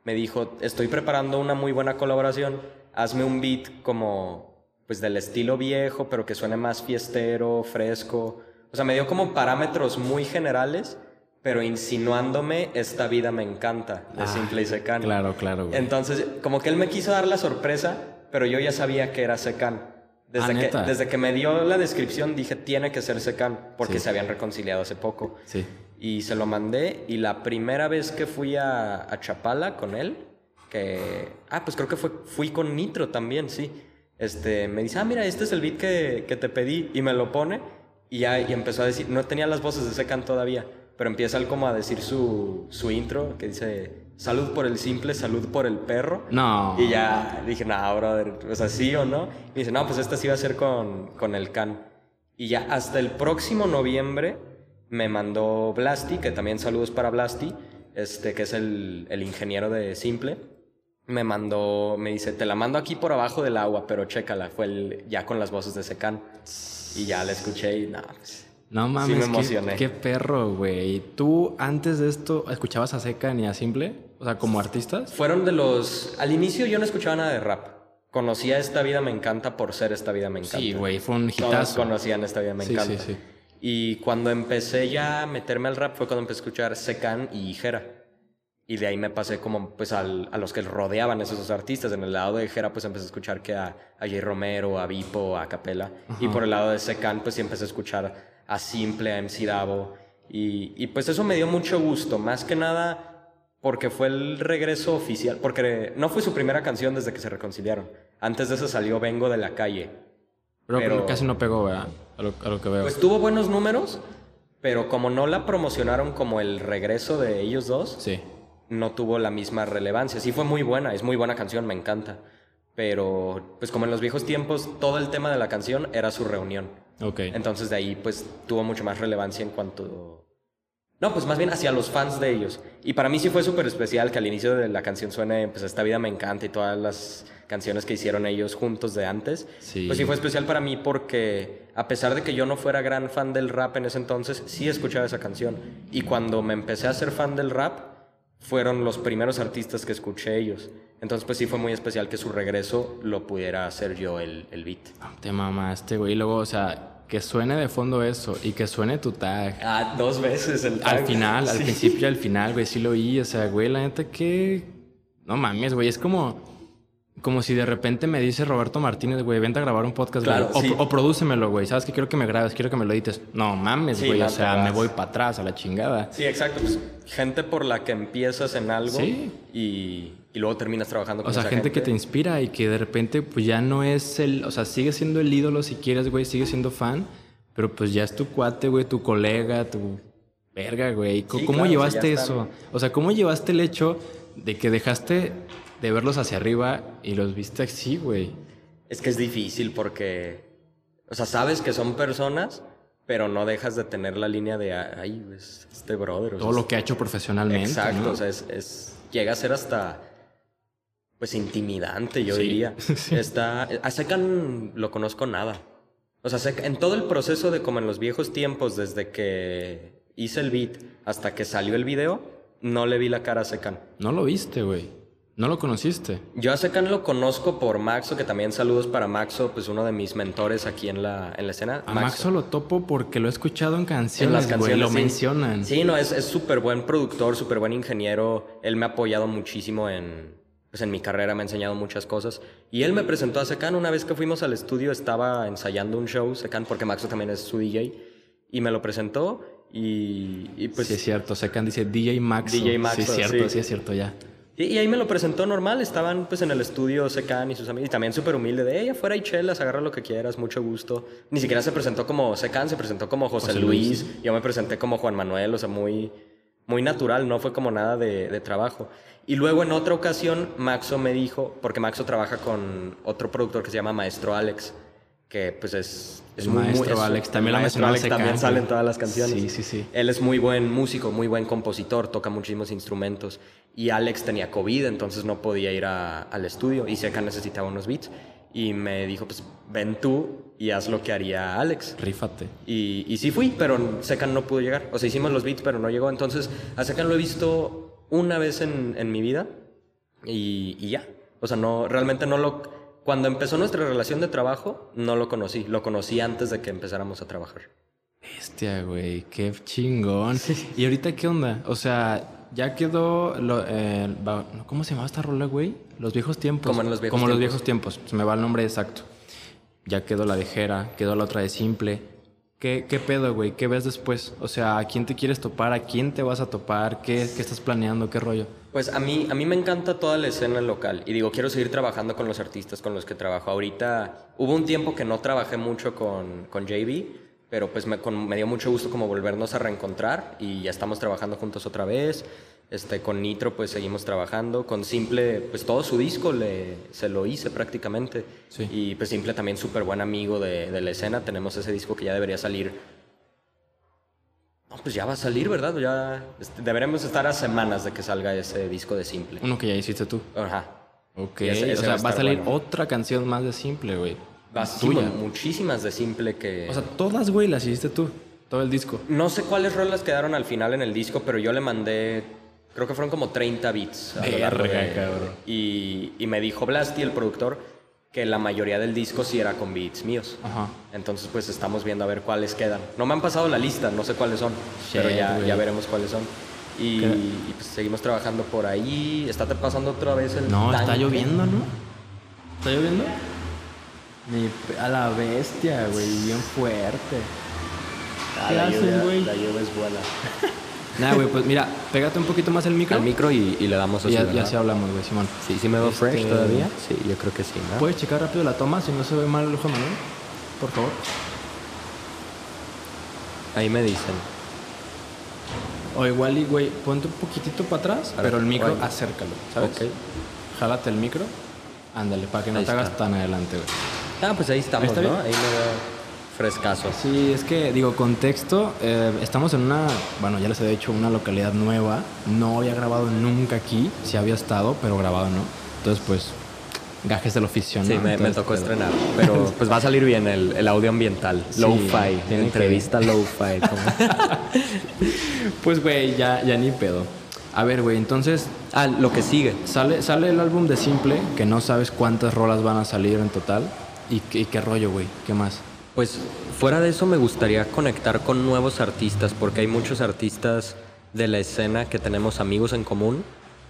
Me dijo, estoy preparando una muy buena colaboración, hazme un beat como, pues del estilo viejo, pero que suene más fiestero, fresco. O sea, me dio como parámetros muy generales, pero insinuándome, esta vida me encanta, de Ah, Simple y Secande. Claro, claro, güey. Entonces, como que él me quiso dar la sorpresa, pero yo ya sabía que era Secan. Desde, Ah, que, desde que me dio la descripción dije, tiene que ser Secan, porque Sí. se habían reconciliado hace poco. Sí. Y se lo mandé, y la primera vez que fui a, a Chapala con él, que... Ah, pues creo que fue, fui con Nitro también, sí. Este, me dice, ah, mira, este es el beat que, que te pedí, y me lo pone, y ya y empezó a decir, no tenía las voces de Secan todavía, pero empieza él como a decir su, su intro, que dice, salud por el simple, salud por el perro. No. Y ya dije, no, brother, o sea, sí o no. Y dice, no, pues esta sí va a ser con, con el can. Y ya hasta el próximo noviembre me mandó Blasty, que también saludos para Blasty, este, que es el, el ingeniero de Simple. Me mandó, me dice, te la mando aquí por abajo del agua, pero chécala. Fue el, ya con las voces de Secan. Y ya la escuché y nada, pues, No mames, me qué- emocioné. Qué, perro, güey. ¿Tú antes de esto escuchabas a Seca ni a Simple? O sea, como artistas. Fueron de los... Al inicio yo no escuchaba nada de rap. Conocía Esta Vida Me Encanta por ser Esta Vida Me Encanta. Sí, güey, fue un Todos hitazo. conocían Esta Vida Me Sí, Encanta. sí, sí. Y cuando empecé ya a meterme al rap fue cuando empecé a escuchar Secan y Jera. Y de ahí me pasé como pues al- a los que rodeaban esos dos artistas. En el lado de Jera pues empecé a escuchar que a, a Jay Romero, a Vipo, a Capela. Y por el lado de Secan pues sí empecé a escuchar a Simple, a MC Davo. Y, y pues eso me dio mucho gusto. Más que nada porque fue el regreso oficial. Porque no fue su primera canción desde que se reconciliaron. Antes de eso salió Vengo de la calle. Pero, Pero- casi no pegó, ¿verdad? A lo, a lo que veo. Pues tuvo buenos números, pero como no la promocionaron como el regreso de ellos dos, sí. no tuvo la misma relevancia. Sí fue muy buena, es muy buena canción, me encanta. Pero, pues como en los viejos tiempos, todo el tema de la canción era su reunión. Ok. Entonces de ahí, pues tuvo mucho más relevancia en cuanto... No, pues más bien hacia los fans de ellos. Y para mí sí fue súper especial que al inicio de la canción suene, pues Esta vida me encanta y todas las canciones que hicieron ellos juntos de antes. Sí. Pues sí fue especial para mí porque a pesar de que yo no fuera gran fan del rap en ese entonces, sí escuchaba esa canción. Y cuando me empecé a ser fan del rap, fueron los primeros artistas que escuché ellos. Entonces pues sí fue muy especial que su regreso lo pudiera hacer yo el, el beat. Te mamaste, güey. Y luego, o sea, que suene de fondo eso y que suene tu tag. Ah, dos veces el Al tag. final, al Sí. principio y al final, güey, sí lo oí. O sea, güey, la neta que. No mames, güey. Es como. Como si de repente me dice Roberto Martínez, güey, vente a grabar un podcast. Claro, O, sí. o prodúcemelo, güey. ¿Sabes que Quiero que me grabes, quiero que me lo edites. No mames, Sí, güey. o sea, vas. me voy para atrás a la chingada. Sí, exacto. Pues, gente por la que empiezas en algo Sí. y, y luego terminas trabajando con O sea, esa gente, que te inspira y que de repente, pues ya no es el. O sea, sigue siendo el ídolo si quieres, güey, sigue siendo fan. Pero pues ya es tu cuate, güey, tu colega, tu. Verga, güey. ¿Cómo claro, o sea, llevaste eso? O sea, ¿cómo llevaste el hecho de que dejaste de verlos hacia arriba y los viste así, güey? Es que es difícil porque, o sea, sabes que son personas, pero no dejas de tener la línea de, ay, es este brother. o Todo sea, lo que ha hecho profesionalmente. Exacto, ¿no? o sea, es, es- llega a ser hasta, pues, intimidante, yo Sí. diría. Está, a Secan lo conozco nada. O sea, en todo el proceso de como en los viejos tiempos, desde que hice el beat hasta que salió el video, no le vi la cara a Secan. No lo viste, güey. ¿No lo conociste? Yo a Secan lo conozco por Maxo, que también saludos para Maxo, pues uno de mis mentores aquí en la, en la escena. A Maxo. lo topo porque lo he escuchado en canciones, en las canciones lo mencionan. Sí, no, es súper buen productor, súper buen ingeniero. Él me ha apoyado muchísimo en, pues en mi carrera, me ha enseñado muchas cosas. Y él me presentó a Secan una vez que fuimos al estudio, estaba ensayando un show, Secan, porque Maxo también es su DJ, y me lo presentó y, pues... Sí, es cierto, Secan dice DJ Maxo. DJ Maxo, sí, es cierto, sí es cierto, ya. Y, ahí me lo presentó normal, estaban pues en el estudio Secan y sus amigos, y también súper humilde de, ella afuera hay chelas, agarra lo que quieras, mucho gusto. Ni siquiera se presentó como Secan, se presentó como José, Luis. yo me presenté como Juan Manuel, o sea, muy, muy natural, no fue como nada de, de trabajo. Y luego en otra ocasión, Maxo me dijo, porque Maxo trabaja con otro productor que se llama Maestro Alex, que pues es, es muy, maestro Alex, también la maestro Alex también sale en todas las canciones. Sí, sí, sí. Él es muy buen músico, muy buen compositor, toca muchísimos instrumentos y Alex tenía COVID, entonces no podía ir al estudio y Seca necesitaba unos beats y me dijo, pues ven tú y haz lo que haría Alex. Rífate. Y, y sí fui, pero Secan no pudo llegar. O sea, hicimos los beats, pero no llegó. Entonces, a Secan lo he visto una vez en, en mi vida y, y ya. O sea, no, realmente no lo cuando empezó nuestra relación de trabajo, no lo conocí. Lo conocí antes de que empezáramos a trabajar. Hostia, güey, qué chingón. ¿Y ahorita qué onda? O sea, ya quedó. Lo, eh, ¿Cómo se llamaba esta rola, güey? Los viejos tiempos. Como en los viejos Como tiempos. los viejos tiempos. Se me va el nombre exacto. Ya quedó la de Jera, quedó la otra de Simple. ¿Qué, ¿Qué, pedo, güey? ¿Qué ves después? O sea, ¿a quién te quieres topar? ¿A quién te vas a topar? ¿Qué, qué estás planeando? ¿Qué rollo? Pues a mí, a mí me encanta toda la escena local y digo, quiero seguir trabajando con los artistas con los que trabajo. Ahorita hubo un tiempo que no trabajé mucho con, con JB, pero pues me, con, me dio mucho gusto como volvernos a reencontrar y ya estamos trabajando juntos otra vez. Este, con Nitro pues seguimos trabajando, con Simple pues todo su disco le, se lo hice prácticamente. Sí. Y pues Simple también súper buen amigo de, de, la escena, tenemos ese disco que ya debería salir. No, pues ya va a salir, ¿verdad? Ya este, deberemos estar a semanas de que salga ese disco de Simple. Uno que ya hiciste tú. Ajá. Ok, ese, ese o sea, va a, va a salir bueno. otra canción más de Simple, güey. Tuya. Muchísimas de Simple que... O sea, todas, güey, las hiciste tú. Todo el disco. No sé cuáles rolas quedaron al final en el disco, pero yo le mandé creo que fueron como 30 beats. Verga, de, cabrón. Y, y, me dijo Blasty, el productor, que la mayoría del disco sí era con beats míos. Ajá. Entonces, pues estamos viendo a ver cuáles quedan. No me han pasado la lista, no sé cuáles son, Shit, pero ya, ya, veremos cuáles son. Y, y, pues seguimos trabajando por ahí. ¿Está pasando otra vez el No, tanque? está lloviendo, ¿no? ¿Está lloviendo? Ni a la bestia, güey, bien fuerte. Ah, la, lluvia, la lluvia es buena. Nada, güey, pues mira, pégate un poquito más el micro. Al micro y, y le damos así, ya, ya sí hablamos, güey, Simón. Sí, sí me veo este... fresh todavía. Sí, yo creo que sí, ¿no? ¿Puedes checar rápido la toma si no se ve mal el ojo de Manuel? Por favor. Ahí me dicen. O igual y, güey, ponte un poquitito para atrás, pero el micro acércalo, ¿sabes? Ok. Jálate el micro. Ándale, para que no Ahí te hagas está. tan adelante, güey. Ah, pues ahí estamos, ¿Ahí ¿no? bien? Ahí me veo frescazo. Sí, es que, digo, contexto, eh, estamos en una, bueno, ya les he dicho, una localidad nueva. No había grabado nunca aquí, sí había estado, pero grabado no. Entonces, pues, gajes del oficio, ¿no? Sí, me, tocó pero- estrenar. Pero pues va a salir bien el, el audio ambiental. Sí, Low-fi. Entrevista low-fi. Pues, güey, ya, ya ni pedo. A ver, güey, entonces, ah, lo que sigue. sale, sale el álbum de Simple, que no sabes cuántas rolas van a salir en total. ¿Y, qué- rollo, güey? ¿Qué más? Pues fuera de eso me gustaría conectar con nuevos artistas porque hay muchos artistas de la escena que tenemos amigos en común,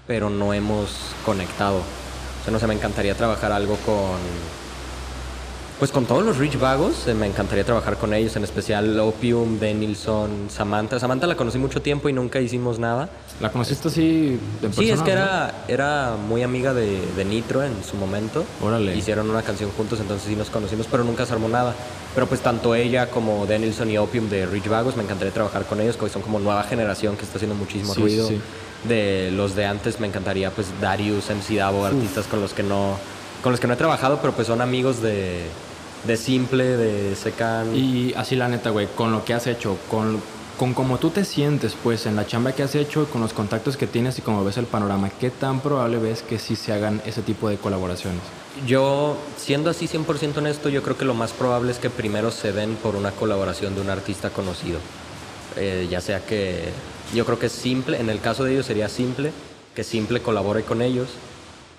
pero no hemos conectado. O sea, no sé, me encantaría trabajar algo con... Pues con todos los Rich Vagos, eh, me encantaría trabajar con ellos, en especial Opium, Denilson, Samantha. Samantha la conocí mucho tiempo y nunca hicimos nada. ¿La conociste así de Sí, es persona, que no? era, era muy amiga de, de Nitro en su momento. Órale. Hicieron una canción juntos, entonces sí nos conocimos, pero nunca se armó nada. Pero pues tanto ella como Denilson y Opium de Rich Vagos, me encantaría trabajar con ellos, porque son como nueva generación que está haciendo muchísimo Sí, ruido. sí, sí. De los de antes me encantaría pues Darius, MC Davo, artistas con los que no con los que no he trabajado, pero pues son amigos de, de Simple, de Secan. Y así la neta, güey, con lo que has hecho, con, con cómo tú te sientes, pues, en la chamba que has hecho, con los contactos que tienes y cómo ves el panorama, ¿qué tan probable ves que sí se hagan ese tipo de colaboraciones? Yo, siendo así 100% honesto, yo creo que lo más probable es que primero se den por una colaboración de un artista conocido. Eh, ya sea que, yo creo que es simple, en el caso de ellos sería simple, que simple colabore con ellos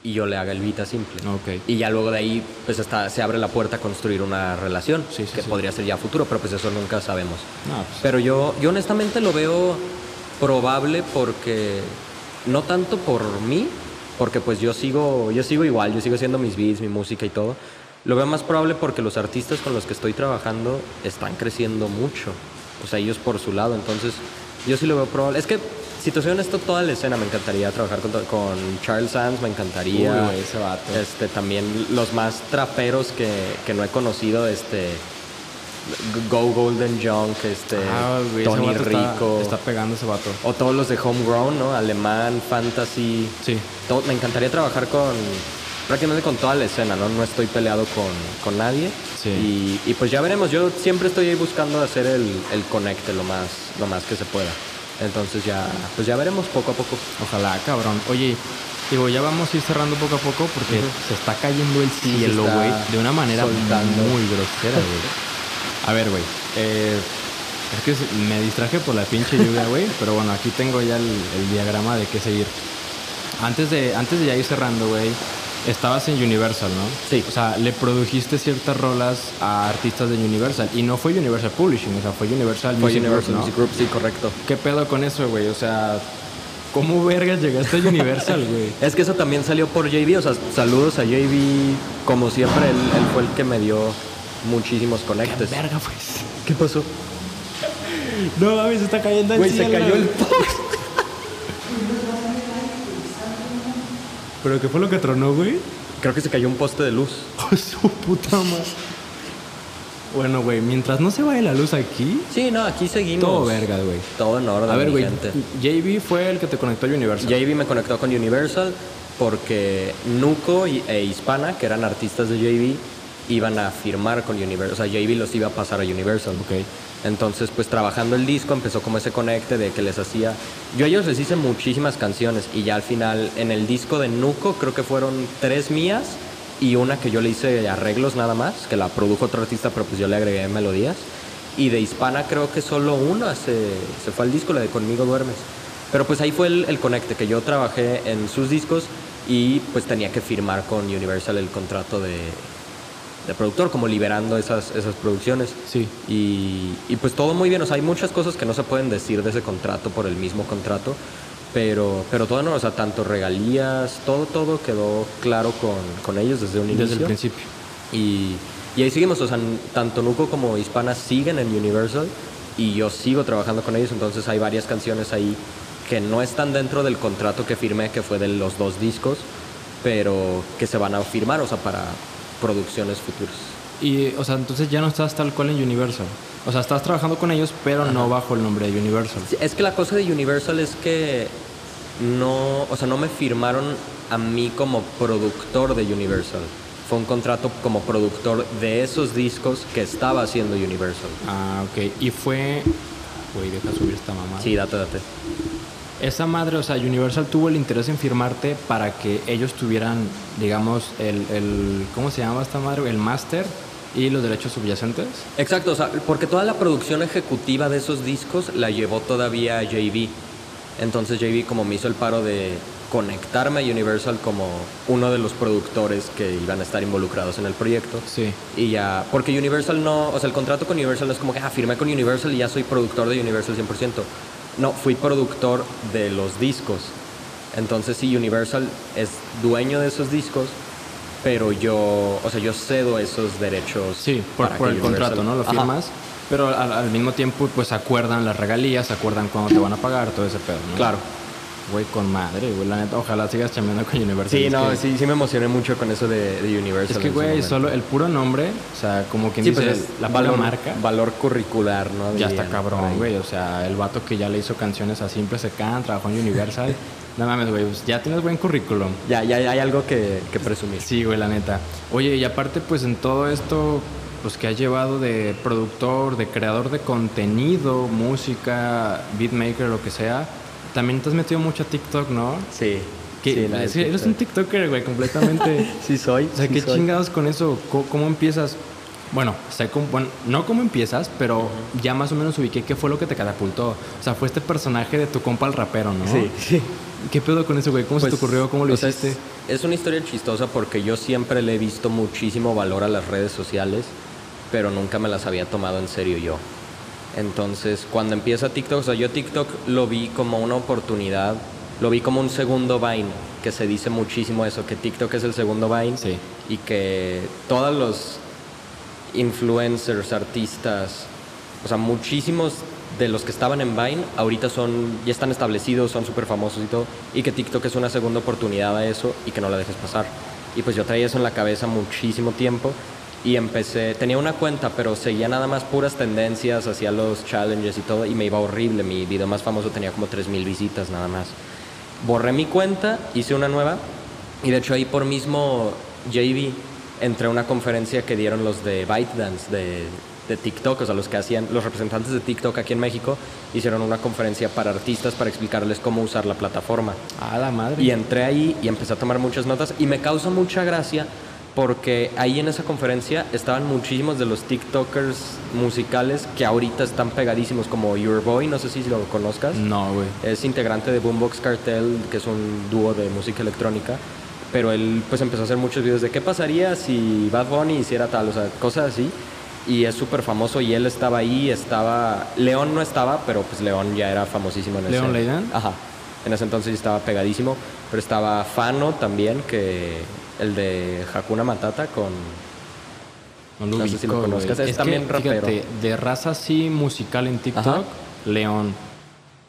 y yo le haga el Vita simple. Ok. Y ya luego de ahí pues hasta se abre la puerta a construir una relación, Sí, sí, que sí. podría ser ya futuro, pero pues eso nunca sabemos. No, pues, Pero yo, yo honestamente lo veo probable porque no tanto por mí, porque pues yo sigo, yo sigo igual, yo sigo haciendo mis beats, mi música y todo. Lo veo más probable porque los artistas con los que estoy trabajando están creciendo mucho. O sea, ellos por su lado. Entonces, yo sí lo veo probable. Es que, si te soy honesto, toda la escena me encantaría trabajar con, Charles Sands, me encantaría. Uy, ese vato. Este, también los más traperos que, que no he conocido, este. Go Golden Junk, este. ah, güey, ese Tony vato Rico. Está, pegando ese vato. O todos los de Homegrown, ¿no? Alemán, Fantasy. Sí. Todo- me encantaría trabajar con. prácticamente con toda la escena, ¿no? No estoy peleado con, con nadie. Sí. Y, y pues ya veremos. Yo siempre estoy ahí buscando hacer el, el conecte lo más, lo más que se pueda. Entonces ya, pues ya veremos poco a poco. Ojalá, cabrón. Oye, digo, ya vamos a ir cerrando poco a poco porque se está cayendo el cielo, güey, de una manera soltando. muy grosera, güey. A ver, güey. eh, es que me distraje por la pinche lluvia, güey, pero bueno, aquí tengo ya el, el diagrama de qué seguir. Antes de, antes de ya ir cerrando, güey, estabas en Universal, ¿no? Sí. O sea, le produjiste ciertas rolas a artistas de Universal y no fue Universal Publishing, o sea, fue Universal Fue Music Universal Group, ¿no? Music Group, sí, correcto. ¿Qué pedo con eso, güey? O sea, ¿cómo vergas llegaste a Universal, güey? Es que eso también salió por JB, o sea, saludos a JB. Como siempre, él, él fue el que me dio muchísimos ¿Qué conectes. verga, pues? ¿Qué pasó? No mames, se está cayendo el Güey, se cayó el post. ¿Pero qué fue lo que tronó, güey? Creo que se cayó un poste de luz. Oh, su puta madre. Bueno, güey, mientras no se vaya la luz aquí, Sí, no, aquí seguimos. todo verga, güey. Todo en orden, A ver, güey. JB fue el que te conectó a Universal. JB me conectó con Universal porque Nuco y- e Hispana, que eran artistas de JB, iban a firmar con Universal. O sea, JB los iba a pasar a Universal. Ok. Entonces, pues trabajando el disco empezó como ese conecte de que les hacía... Yo a ellos les hice muchísimas canciones y ya al final en el disco de Nuco creo que fueron tres mías y una que yo le hice arreglos nada más, que la produjo otro artista pero pues yo le agregué melodías. Y de Hispana creo que solo una se, se fue al disco, la de Conmigo Duermes. Pero pues ahí fue el, el conecte, que yo trabajé en sus discos y pues tenía que firmar con Universal el contrato de, de productor, como liberando esas, esas producciones. Sí. Y, y pues todo muy bien, o sea, hay muchas cosas que no se pueden decir de ese contrato por el mismo contrato, pero, pero todo no, o sea, tanto regalías, todo, todo quedó claro con, con ellos desde un inicio. Desde el principio. Y, y ahí seguimos, o sea, tanto Nuco como Hispana siguen en Universal y yo sigo trabajando con ellos, entonces hay varias canciones ahí que no están dentro del contrato que firmé, que fue de los dos discos, pero que se van a firmar, o sea, para producciones futuras. Y, o sea, entonces ya no estás tal cual en Universal. O sea, estás trabajando con ellos, pero no bajo el nombre de Universal. Es que la cosa de Universal es que no, o sea, no me firmaron a mí como productor de Universal. Fue un contrato como productor de esos discos que estaba haciendo Universal. Ah, ok. Y fue... Güey, deja subir esta mamá. Sí, date, date. Esa madre, o sea, Universal tuvo el interés en firmarte para que ellos tuvieran, digamos, el, el ¿cómo se llama esta madre? El máster y los derechos subyacentes. Exacto, o sea, porque toda la producción ejecutiva de esos discos la llevó todavía JB. Entonces JB como me hizo el paro de conectarme a Universal como uno de los productores que iban a estar involucrados en el proyecto. Sí. Y ya, porque Universal no, o sea, el contrato con Universal no es como que, ah, firmé con Universal y ya soy productor de Universal 100%. No, fui productor de los discos. Entonces sí, Universal es dueño de esos discos, pero yo, o sea, yo cedo esos derechos. Sí, por, el Universal- contrato, ¿no? Lo Ajá. firmas. Pero al, al mismo tiempo, pues acuerdan las regalías, acuerdan cuándo te van a pagar, todo ese pedo, ¿no? Claro. Güey, con madre, güey. La neta, ojalá sigas chambeando con Universal. Sí, Es no, que- sí, sí me emocioné mucho con eso de, de Universal. Es que, güey, solo el puro nombre, o sea, como quien Sí, dice, pues es la valor, marca, valor curricular, ¿no? ya está cabrón, güey. O sea, el vato que ya le hizo canciones a Simple Se Can, trabajó en Universal. no mames, güey, pues ya tienes buen currículum. Ya, ya, ya hay algo que, que presumir. Sí, güey, la neta. Oye, y aparte, pues en todo esto, pues que has llevado de productor, de creador de contenido, música, beatmaker, lo que sea, también te has metido mucho a TikTok, ¿no? Sí. Que, sí, la es que eres un TikTok. TikToker, güey, completamente. Sí soy. O sea, sí ¿qué soy. chingados con eso? ¿Cómo, cómo empiezas? Bueno, sé cómo, bueno, no cómo empiezas, pero ya más o menos ubiqué qué fue lo que te catapultó. O sea, fue este personaje de tu compa el rapero, ¿no? Sí, sí. ¿Qué pedo con eso, güey? ¿Cómo se te Pues, ocurrió? ¿Cómo lo o sea, hiciste? Es, es una historia chistosa porque yo siempre le he visto muchísimo valor a las redes sociales, pero nunca me las había tomado en serio yo. Entonces, cuando empieza TikTok, o sea, yo TikTok lo vi como una oportunidad, lo vi como un segundo Vine, que se dice muchísimo eso, que TikTok es el segundo Vine Sí. y que todos los influencers, artistas, o sea, muchísimos de los que estaban en Vine ahorita son ya están establecidos, son súper famosos y todo, y que TikTok es una segunda oportunidad a eso y que no la dejes pasar. Y pues yo traía eso en la cabeza muchísimo tiempo y empecé, tenía una cuenta, pero seguía nada más puras tendencias, hacía los challenges y todo y me iba horrible. Mi video más famoso tenía como 3000 visitas nada más. Borré mi cuenta, hice una nueva y de hecho ahí por mismo JV entré a una conferencia que dieron los de ByteDance de, de TikTok, o sea, los que hacían, los representantes de TikTok aquí en México, hicieron una conferencia para artistas para explicarles cómo usar la plataforma. A la madre. Y entré ahí y empecé a tomar muchas notas y me causa mucha gracia porque ahí en esa conferencia estaban muchísimos de los TikTokers musicales que ahorita están pegadísimos como Your Boy, no sé si lo conozcas. No, güey. Es integrante de Boombox Cartel, que es un dúo de música electrónica. Pero él pues empezó a hacer muchos videos de qué pasaría si Bad Bunny hiciera tal, o sea, cosas así. Y es súper famoso y él estaba ahí, estaba... León no estaba, pero pues León ya era famosísimo en ese... ¿León Leiden? Ajá. En ese entonces estaba pegadísimo. Pero estaba Fano también, que... El de Hakuna Matata con... No lo No sé si lo ubico, güey. conozcas, es también rapero. Fíjate, de raza así musical en TikTok, Ajá. León.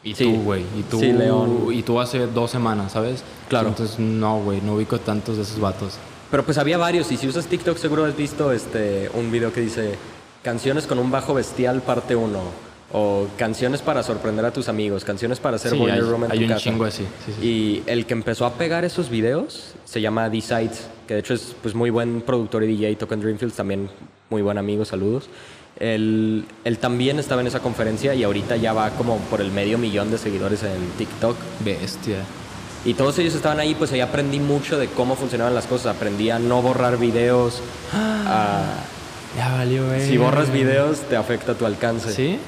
Y Sí. tú, güey. Y tú, Sí, León. Y tú hace dos semanas, ¿sabes? Claro. Entonces, no, güey. No ubico tantos de esos vatos. Pero pues había varios y si usas TikTok seguro has visto este un video que dice canciones con un bajo bestial parte 1 o canciones para sorprender a tus amigos, canciones para hacer Sí, boiler hay- room en hay tu un casa. chingo así, sí, sí. Y el que empezó a pegar esos videos se llama D-Sides, que de hecho es pues muy buen productor y DJ, toca en Dreamfields, también muy buen amigo, saludos. Él, él también estaba en esa conferencia y ahorita ya va como por el medio millón de seguidores en TikTok. Bestia. Y todos ellos estaban ahí, pues ahí aprendí mucho de cómo funcionaban las cosas. Aprendí a no borrar videos. a- Ya valió, güey. si borras videos, te afecta tu alcance. ¿Sí?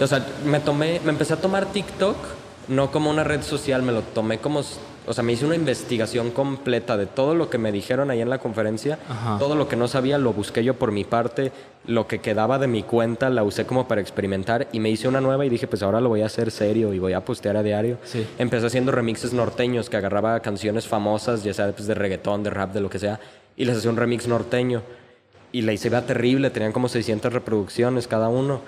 O sea, me tomé, me empecé a tomar TikTok no como una red social, me lo tomé como, o sea, me hice una investigación completa de todo lo que me dijeron ahí en la conferencia, Ajá. todo lo que no sabía lo busqué yo por mi parte, lo que quedaba de mi cuenta la usé como para experimentar y me hice una nueva y dije, pues ahora lo voy a hacer serio y voy a postear a diario. Sí. Empecé haciendo remixes norteños que agarraba canciones famosas, ya sea pues, de reggaetón, de rap, de lo que sea, y les hacía un remix norteño. Y la hice vea terrible, tenían como 600 reproducciones cada uno,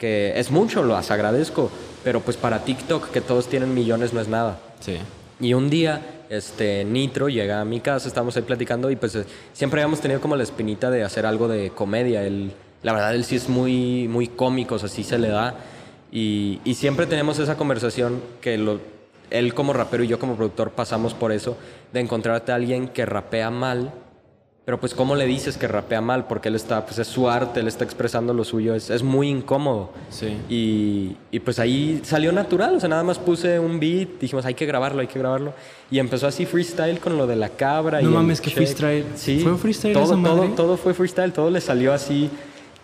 que es mucho, las agradezco, pero pues para TikTok, que todos tienen millones, no es nada. Sí. Y un día, este, Nitro llega a mi casa, estábamos ahí platicando y pues siempre habíamos tenido como la espinita de hacer algo de comedia. Él, la verdad, él sí es muy, muy cómico, o sea, sí se le da. Y, y siempre tenemos esa conversación que lo, él como rapero y yo como productor pasamos por eso, de encontrarte a alguien que rapea mal, pero pues cómo le dices que rapea mal, porque él está, pues es su arte, él está expresando lo suyo, es, es muy incómodo. Sí. Y, y pues ahí salió natural, o sea, nada más puse un beat, dijimos, hay que grabarlo, hay que grabarlo. Y empezó así freestyle con lo de la cabra. No y el mames, que freestyle. Sí. ¿Fue freestyle todo, esa todo, madre? todo fue freestyle, todo le salió así.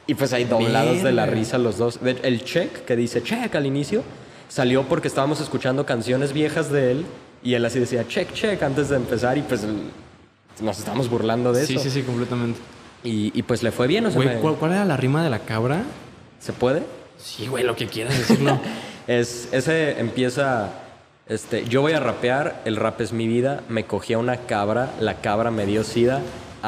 Y pues ahí doblados de la risa los dos. El check, que dice check al inicio, salió porque estábamos escuchando canciones viejas de él. Y él así decía check, check antes de empezar. Y pues nos estábamos burlando de Sí, eso. sí, sí, completamente. Y, y pues le fue bien, o sea, Güey, me- ¿cuál, cuál era la rima de la cabra? ¿se puede? Sí, güey, lo que quieras decirlo. Es, ese empieza, este, yo voy a rapear, el rap es mi vida, me cogí a una cabra, la cabra me dio sida,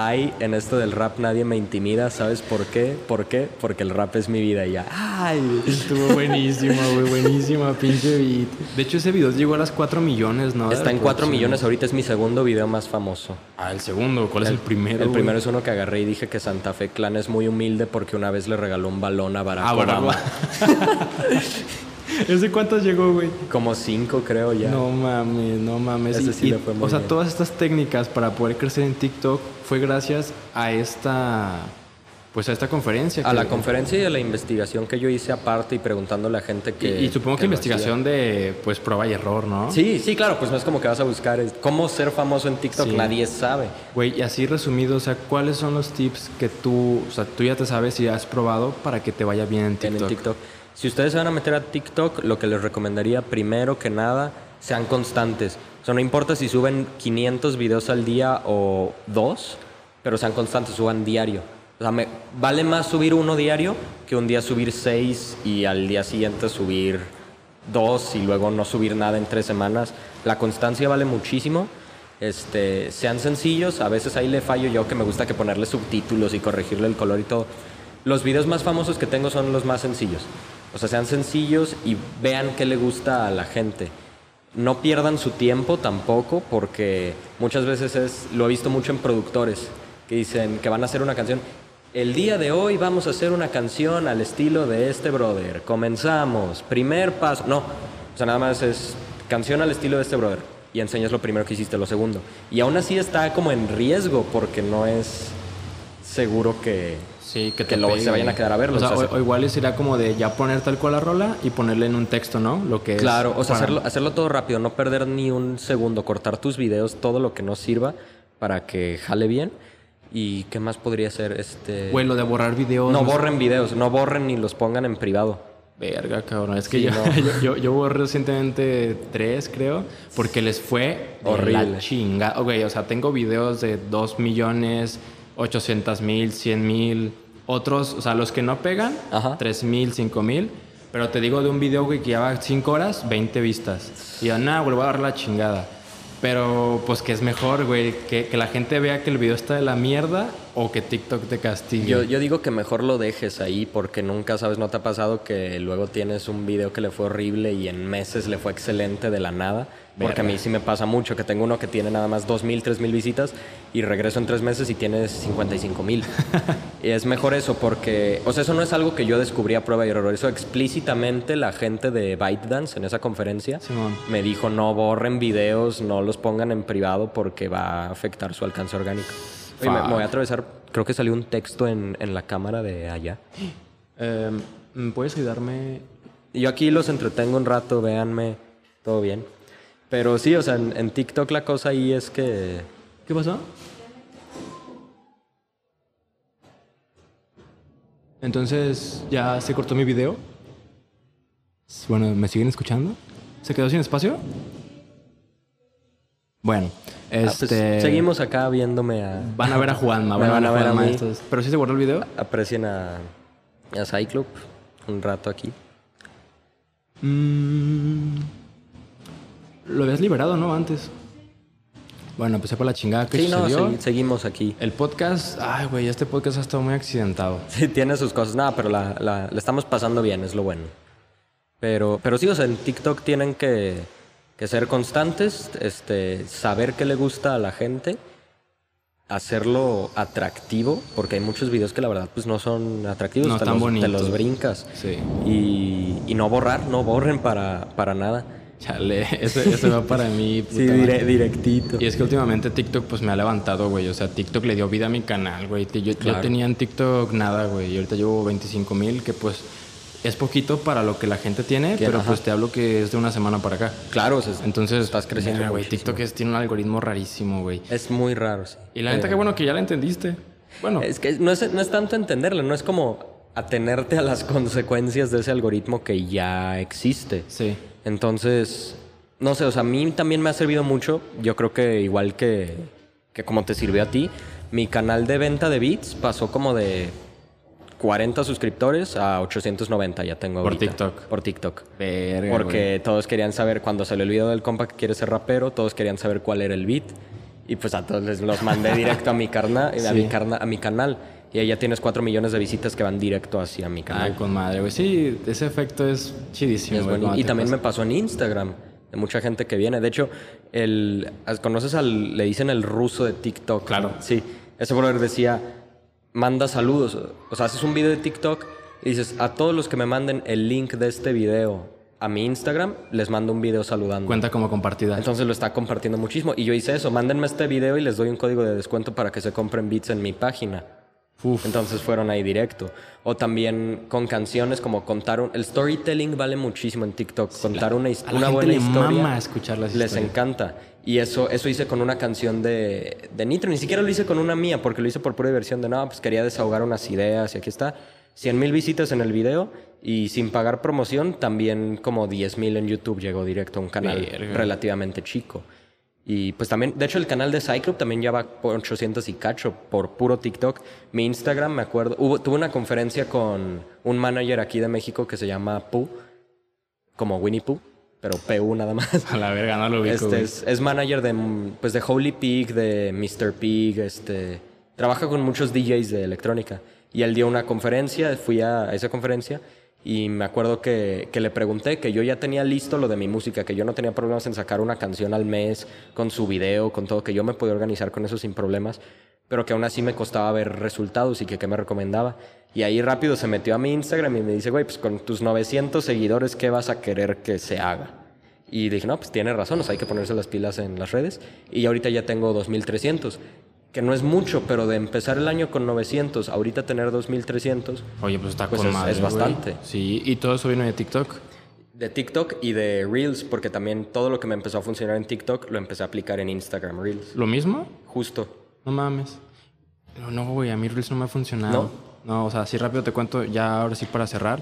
ay, en esto del rap nadie me intimida, ¿sabes por qué? ¿Por qué? Porque el rap es mi vida y ya, ay. Estuvo buenísima, güey, buenísima, pinche beat. De hecho, ese video llegó a las 4 millones, ¿no? Está en 4 4 millones, ahorita es mi segundo video más famoso. Ah, el segundo. ¿Cuál es el primero? El primero es uno que agarré y dije que Santa Fe Clan es muy humilde porque una vez le regaló un balón a Barack Ah, Obama. ¿Ese cuántos llegó, güey? Como cinco creo ya. No mames, no mames. Ese sí y, le fue muy o sea, bien. todas estas técnicas para poder crecer en TikTok fue gracias a esta, pues a esta conferencia. A que- la conferencia y a la investigación que yo hice aparte y preguntándole a la gente que... y supongo que, investigación de, pues, prueba y error, ¿no? Sí, sí, claro, pues no es como que vas a buscar cómo ser famoso en TikTok, Sí. nadie sabe. Güey, y así resumido, o sea, ¿cuáles son los tips que tú, o sea, tú ya te sabes y has probado para que te vaya bien en en TikTok? el TikTok. Si ustedes se van a meter a TikTok, lo que les recomendaría primero que nada sean constantes. O sea, no importa si suben 500 videos al día o dos, pero sean constantes, suban diario. O sea, me, vale más subir uno diario que un día subir seis y al día siguiente subir dos y luego no subir nada en tres semanas. La constancia vale muchísimo. Este, sean sencillos, a veces ahí le fallo yo que me gusta que ponerle subtítulos y corregirle el color y todo. Los videos más famosos que tengo son los más sencillos. O sea, sean sencillos y vean qué le gusta a la gente. No pierdan su tiempo tampoco porque muchas veces es, lo he visto mucho en productores que dicen que van a hacer una canción. El día de hoy vamos a hacer una canción al estilo de este brother. Comenzamos. Primer paso. No, o sea, nada más es canción al estilo de este brother. Y enseñas lo primero que hiciste, lo segundo. Y aún así está como en riesgo porque no es seguro que, Sí, que, que te luego pegue. se vayan a quedar a verlo. O, sea, O sea, o- o igual sería como de ya poner tal cual la rola y ponerle en un texto, ¿no? Lo que es. Claro, o sea, para- hacerlo, hacerlo todo rápido, no perder ni un segundo, cortar tus videos, todo lo que no sirva para que jale bien. ¿Y qué más podría ser? Este... Güey, lo de borrar videos. no sé. borren videos, no borren ni los pongan en privado. Verga, cabrón. Es que Sí, yo, no. yo, yo, yo borré recientemente tres, creo, porque les fue Horrible. La chinga. Ok, o sea, tengo videos de 2 millones, 800 mil, 100 mil. Otros, o sea, los que no pegan, Ajá. 3 mil, 5 mil. Pero te digo de un video, que lleva 5 horas, 20 vistas. Y yo, nada, güey, voy a dar la chingada. Pero, pues, que es mejor, güey, que, que la gente vea que el video está de la mierda o que TikTok te castigue. Yo, yo digo que mejor lo dejes ahí porque nunca sabes, no te ha pasado que luego tienes un video que le fue horrible y en meses le fue excelente de la nada. Porque a mí sí me pasa mucho que tengo uno que tiene nada más 2.000, 3.000 visitas y regreso en tres meses y tiene 55.000. y es mejor eso porque, o sea, eso no es algo que yo descubrí a prueba y error. Eso explícitamente la gente de ByteDance en esa conferencia Simón. me dijo no borren videos, no los pongan en privado porque va a afectar su alcance orgánico. Oye, me, me voy a atravesar, creo que salió un texto en, en la cámara de allá. Em, ¿Puedes ayudarme? Yo aquí los entretengo un rato, véanme, todo bien. Pero sí, o sea, en, en TikTok la cosa ahí es que... ¿Qué pasó? Entonces, ¿ya se cortó mi video? Bueno, ¿me siguen escuchando? ¿Se quedó sin espacio? Bueno, ah, pues, este... seguimos acá viéndome a... Van a ver a Juanma, Me van a ver a Juanma mí. estos- Pero sí se guardó el video. Aprecien a, a Cyclop un rato aquí. Mm, lo habías liberado, ¿no? Antes. Bueno, pues por la chingada que Sí, no, sucedió. segui- seguimos aquí. El podcast, ay, güey, este podcast ha estado muy accidentado. Sí, tiene sus cosas. Nada, pero la, la- la estamos pasando bien, es lo bueno. Pero, pero sí, o sea, en TikTok tienen que, que ser constantes, este, saber qué le gusta a la gente, hacerlo atractivo, porque hay muchos videos que la verdad pues no son atractivos, No te, los, te bonitos. los brincas. Sí. Y, y no borrar, no borren para, para nada. Chale, ese, ese va para mí. puta Sí, dire- directito. Y es que últimamente TikTok pues me ha levantado, güey. O sea, TikTok le dio vida a mi canal, güey. Yo, yo Claro. tenía en TikTok nada, güey. Y ahorita llevo 25 mil, que pues es poquito para lo que la gente tiene, pero ajá. pues te hablo que es de una semana para acá. Claro, o sea, Entonces, estás creciendo güey. TikTok es- tiene un algoritmo rarísimo, güey. es muy raro, sí. Y la neta, Eh, qué bueno que ya la entendiste. Bueno, Es que no es, no es tanto entenderlo, no es como atenerte a las consecuencias de ese algoritmo que ya existe. sí. Entonces, no sé, o sea, a mí también me ha servido mucho. Yo creo que igual que, que como te sirvió a ti, mi canal de venta de beats pasó como de 40 suscriptores a 890 ya tengo Por. TikTok. Por TikTok. Verga, Porque todos querían saber, cuando salió el video del compa que quiere ser rapero, todos querían saber cuál era el beat. Y pues a todos les los mandé directo a mi, carna, a, Sí. mi carna, a mi canal. Y ahí ya tienes 4 millones de visitas que van directo hacia mi Ay, canal. con madre, güey. Sí, ese efecto es chidísimo, Es bueno. Y también pasa. me pasó en Instagram, de mucha gente que viene. De hecho, el, ¿conoces al, le dicen el ruso de TikTok? Claro. Sí. Ese brother decía, manda saludos. O sea, haces un video de TikTok y dices, a todos los que me manden el link de este video a mi Instagram, les mando un video saludando. Cuenta como compartida. Entonces lo está compartiendo muchísimo. Y yo hice eso, mándenme este video y les doy un código de descuento para que se compren beats en mi página. Uf. Entonces fueron ahí directo. O también con canciones como contar un... El storytelling vale muchísimo en TikTok. contar una, a buena historia. mama escuchar las Les historias. encanta. Y eso, eso hice con una canción de, de Nitro. Ni siquiera lo hice con una mía porque lo hice por pura diversión de, no, pues quería desahogar unas ideas y aquí está. 100 mil visitas en el video Y sin pagar promoción, también como 10 mil en YouTube llegó directo a un canal Verga. relativamente chico. Y pues también, de hecho el canal de Cyclop también ya va por 800 y cacho por puro TikTok. Mi Instagram, me acuerdo, hubo, tuve una conferencia con un manager aquí de México que se llama Pooh, como Winnie Pooh, pero PU nada más. A la verga, no lo ubico, Este es, es manager de, pues, de Holy Pig, de Mr. Pig, este, trabaja con muchos DJs de electrónica. Y él dio una conferencia, fui a esa conferencia y me acuerdo que, que le pregunté que yo ya tenía listo lo de mi música, que yo no tenía problemas en sacar una canción al mes con su video, con todo, que yo me podía organizar con eso sin problemas, pero que aún así me costaba ver resultados y que qué me recomendaba. Y ahí rápido se metió a mi Instagram y me dice, güey, pues con tus 900 seguidores, ¿qué vas a querer que se haga? Y dije, no, pues tiene razón, o hay que ponerse las pilas en las redes. Y ahorita ya tengo 2300, que no es mucho, pero de empezar el año con 900, ahorita tener 2300, Oye, pues está Pues con es- madre, es bastante. Sí, y todo eso vino de TikTok. de TikTok y de Reels, porque también todo lo que me empezó a funcionar en TikTok lo empecé a aplicar en Instagram Reels. ¿Lo mismo? Justo. No mames. No, no, güey, a mí Reels no me ha funcionado. No, o sea, así rápido te cuento, ya ahora sí para cerrar.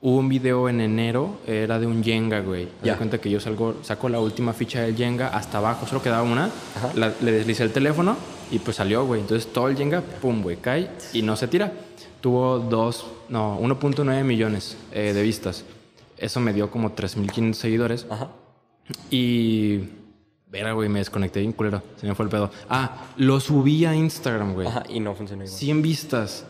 Hubo un video en enero, era de un Jenga, güey. Ya. cuenta que yo salgo, saco la última ficha del Jenga hasta abajo, solo quedaba una. la- le deslicé el teléfono y pues salió, güey. Entonces todo el Jenga, pum, güey, cae y no se tira. Tuvo dos, no, 1.9 millones eh, de vistas. Eso me dio como 3.500 seguidores. Ajá. Y. Verga, güey, me desconecté bien culero. Se me fue el pedo. Ah, lo subí a Instagram, güey. Ajá, y no funcionó igual. 100 vistas.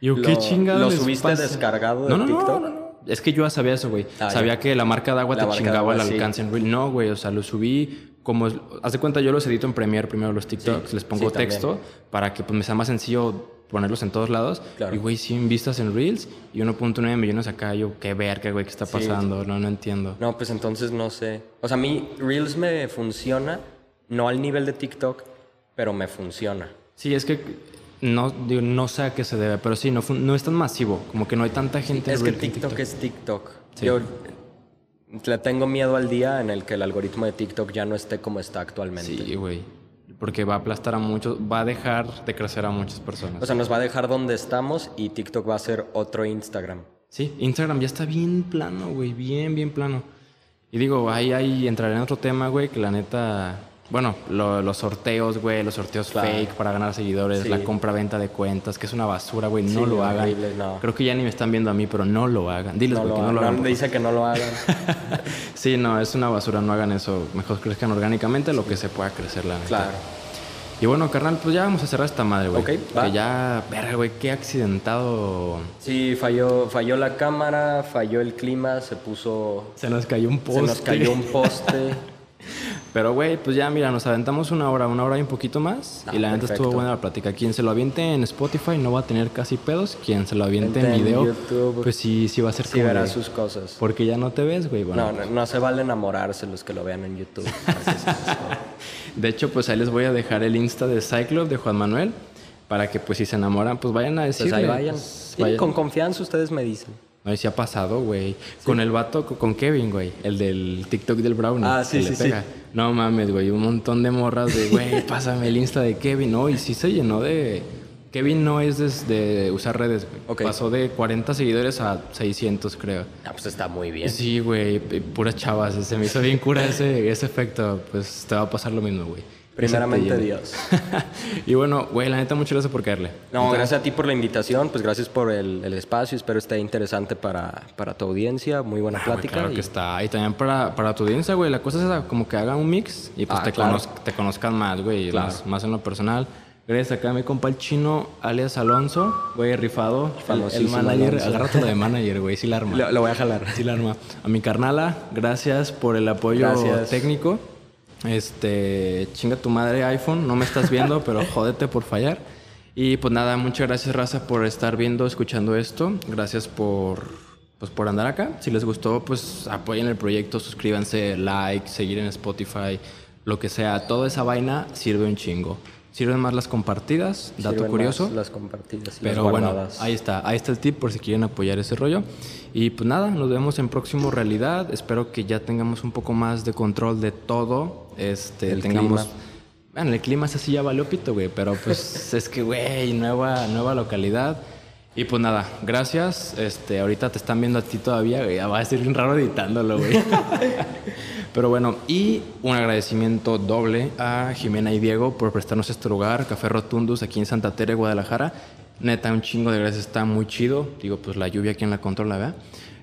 Yo, Lo- ¿qué chingado ¿lo subiste pasa? descargado de no, no, TikTok? No, no, Es que yo ya sabía eso, güey. Ah, sabía ya. que la marca de agua La te chingaba el alcance en Reel. No, güey, o sea, lo subí como... Haz de cuenta, yo los edito en Premiere primero los TikToks. Sí, Les pongo sí, también. texto para que pues, me sea más sencillo ponerlos en todos lados. Claro. Y, güey, 100 vistas en Reels y 1.9 millones acá. Yo, qué verga, güey, ¿qué está Sí. pasando? No, no entiendo. No, pues entonces no sé. O sea, a mí Reels me funciona, no al nivel de TikTok, pero me funciona. Sí, es que no, digo, no sé a qué se debe, pero sí, no, no es tan masivo. Como que no hay tanta gente en Es que TikTok es TikTok. Sí. Yo le tengo miedo al día en el que el algoritmo de TikTok ya no esté como está actualmente. Sí, güey. Porque va a aplastar a muchos, va a dejar de crecer a muchas personas. O sea, nos va a dejar donde estamos y TikTok va a ser otro Instagram. sí, Instagram ya está bien plano, güey, bien, bien plano. Y digo, ahí, ahí entraré en otro tema, güey, que la neta, bueno, lo- los sorteos, güey, los sorteos Claro. fake para ganar seguidores, Sí. la compra-venta de cuentas, que es una basura, güey, no Sí, lo hagan. horrible, no. Creo que ya ni me están viendo a mí, pero no lo hagan. Diles, No güey, lo que no lo hagan. No, dice que no lo hagan. Sí, no, es una basura, no hagan eso. Mejor crezcan orgánicamente lo que se pueda crecer, la neta. claro. Y bueno, carnal, pues ya vamos a cerrar esta madre, güey. Ok, va. Que ya, verga, güey, qué accidentado. Sí, falló, falló la cámara, falló el clima, se puso... Se nos cayó un poste. Se nos cayó un poste. Pero, güey, pues ya, mira, nos aventamos una hora, una hora y un poquito más. Ah, y la neta estuvo buena la plática. Quien se lo aviente en Spotify no va a tener casi pedos. Quien se lo aviente en video, YouTube. pues sí, sí va a ser Sí, como verá de- sus cosas. Porque ya no te ves, güey. Bueno, No, no, no se vale enamorarse los que lo vean en YouTube. De hecho, pues ahí les voy a dejar el Insta de Cyclop de Juan Manuel. Para que, pues, si se enamoran, pues vayan a Pues decirle. ahí vayan. pues, Sí, vayan. con confianza ustedes me dicen. No, y sí ha pasado, güey. Con el vato, co- con Kevin, güey. El del TikTok del Brownie. Ah, sí, que sí, le sí. pega. No mames, güey. Un montón de morras de, güey, pásame el Insta de Kevin. No, y sí se llenó de... Kevin no es de, de usar redes, güey. Pasó de 40 seguidores a 600, creo. Ah, pues está muy bien. Sí, güey. Puras chavas. Se me hizo bien cura ese, ese efecto. Pues te va a pasar lo mismo, güey. Primeramente. Dios. y bueno, güey, la neta, muchas gracias por caerle. No, gracias a ti por la invitación, pues gracias por el, el espacio, espero esté interesante para, para tu audiencia, muy buena Ah, plática. claro y- que está. Y también para, para tu audiencia, güey. La cosa es esa, como que hagan un mix y pues Ah, te, claro. conoz- te conozcan más, güey. Claro. Más, más en lo personal. Gracias acá a mi compa el chino, alias Alonso, güey, rifado. El, manager, Alonso. agárratelo de manager, güey, sí la arma. Lo, lo voy a jalar. Sí la arma. A mi carnala, gracias por el apoyo Gracias. técnico. Este, chinga tu madre iPhone, no me estás viendo, pero jódete por fallar. Y pues nada, muchas gracias Raza por estar viendo, escuchando esto. Gracias por pues por andar acá. Si les gustó, pues apoyen el proyecto, suscríbanse, like, seguir en Spotify, lo que sea. Toda esa vaina sirve un chingo. Sirven más las compartidas, dato Sirven curioso. más Las compartidas y Pero las bueno, ahí está, ahí está el tip por si quieren apoyar ese rollo. Y pues nada, nos vemos en próximo realidad. Espero que ya tengamos un poco más de control de todo. Este, El tengamos. clima. Bueno, el clima ese sí ya valió pito, güey. Pero pues es que, güey, nueva, nueva localidad. Y pues nada, gracias. Este, ahorita te están viendo a ti todavía, güey. Ya va a ser bien raro editándolo, güey. Pero bueno, y un agradecimiento doble a Jimena y Diego por prestarnos este lugar, Café Rotundus, aquí en Santa Tere, Guadalajara. Neta, un chingo de gracias, está muy chido. Digo, pues la lluvia quien la controla, ¿verdad?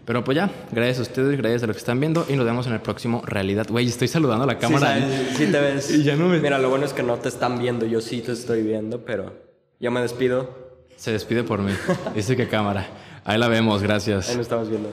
Pero pues ya, gracias a ustedes, gracias a los que están viendo y nos vemos en el próximo Realidad. Güey, estoy saludando a la cámara. Sí, sabes, sí te ves. Y ya no me- Mira, lo bueno es que no te están viendo, yo sí te estoy viendo, pero yo me despido. Se despide por mí. Dice que cámara. Ahí la vemos, gracias. Ahí nos estamos viendo.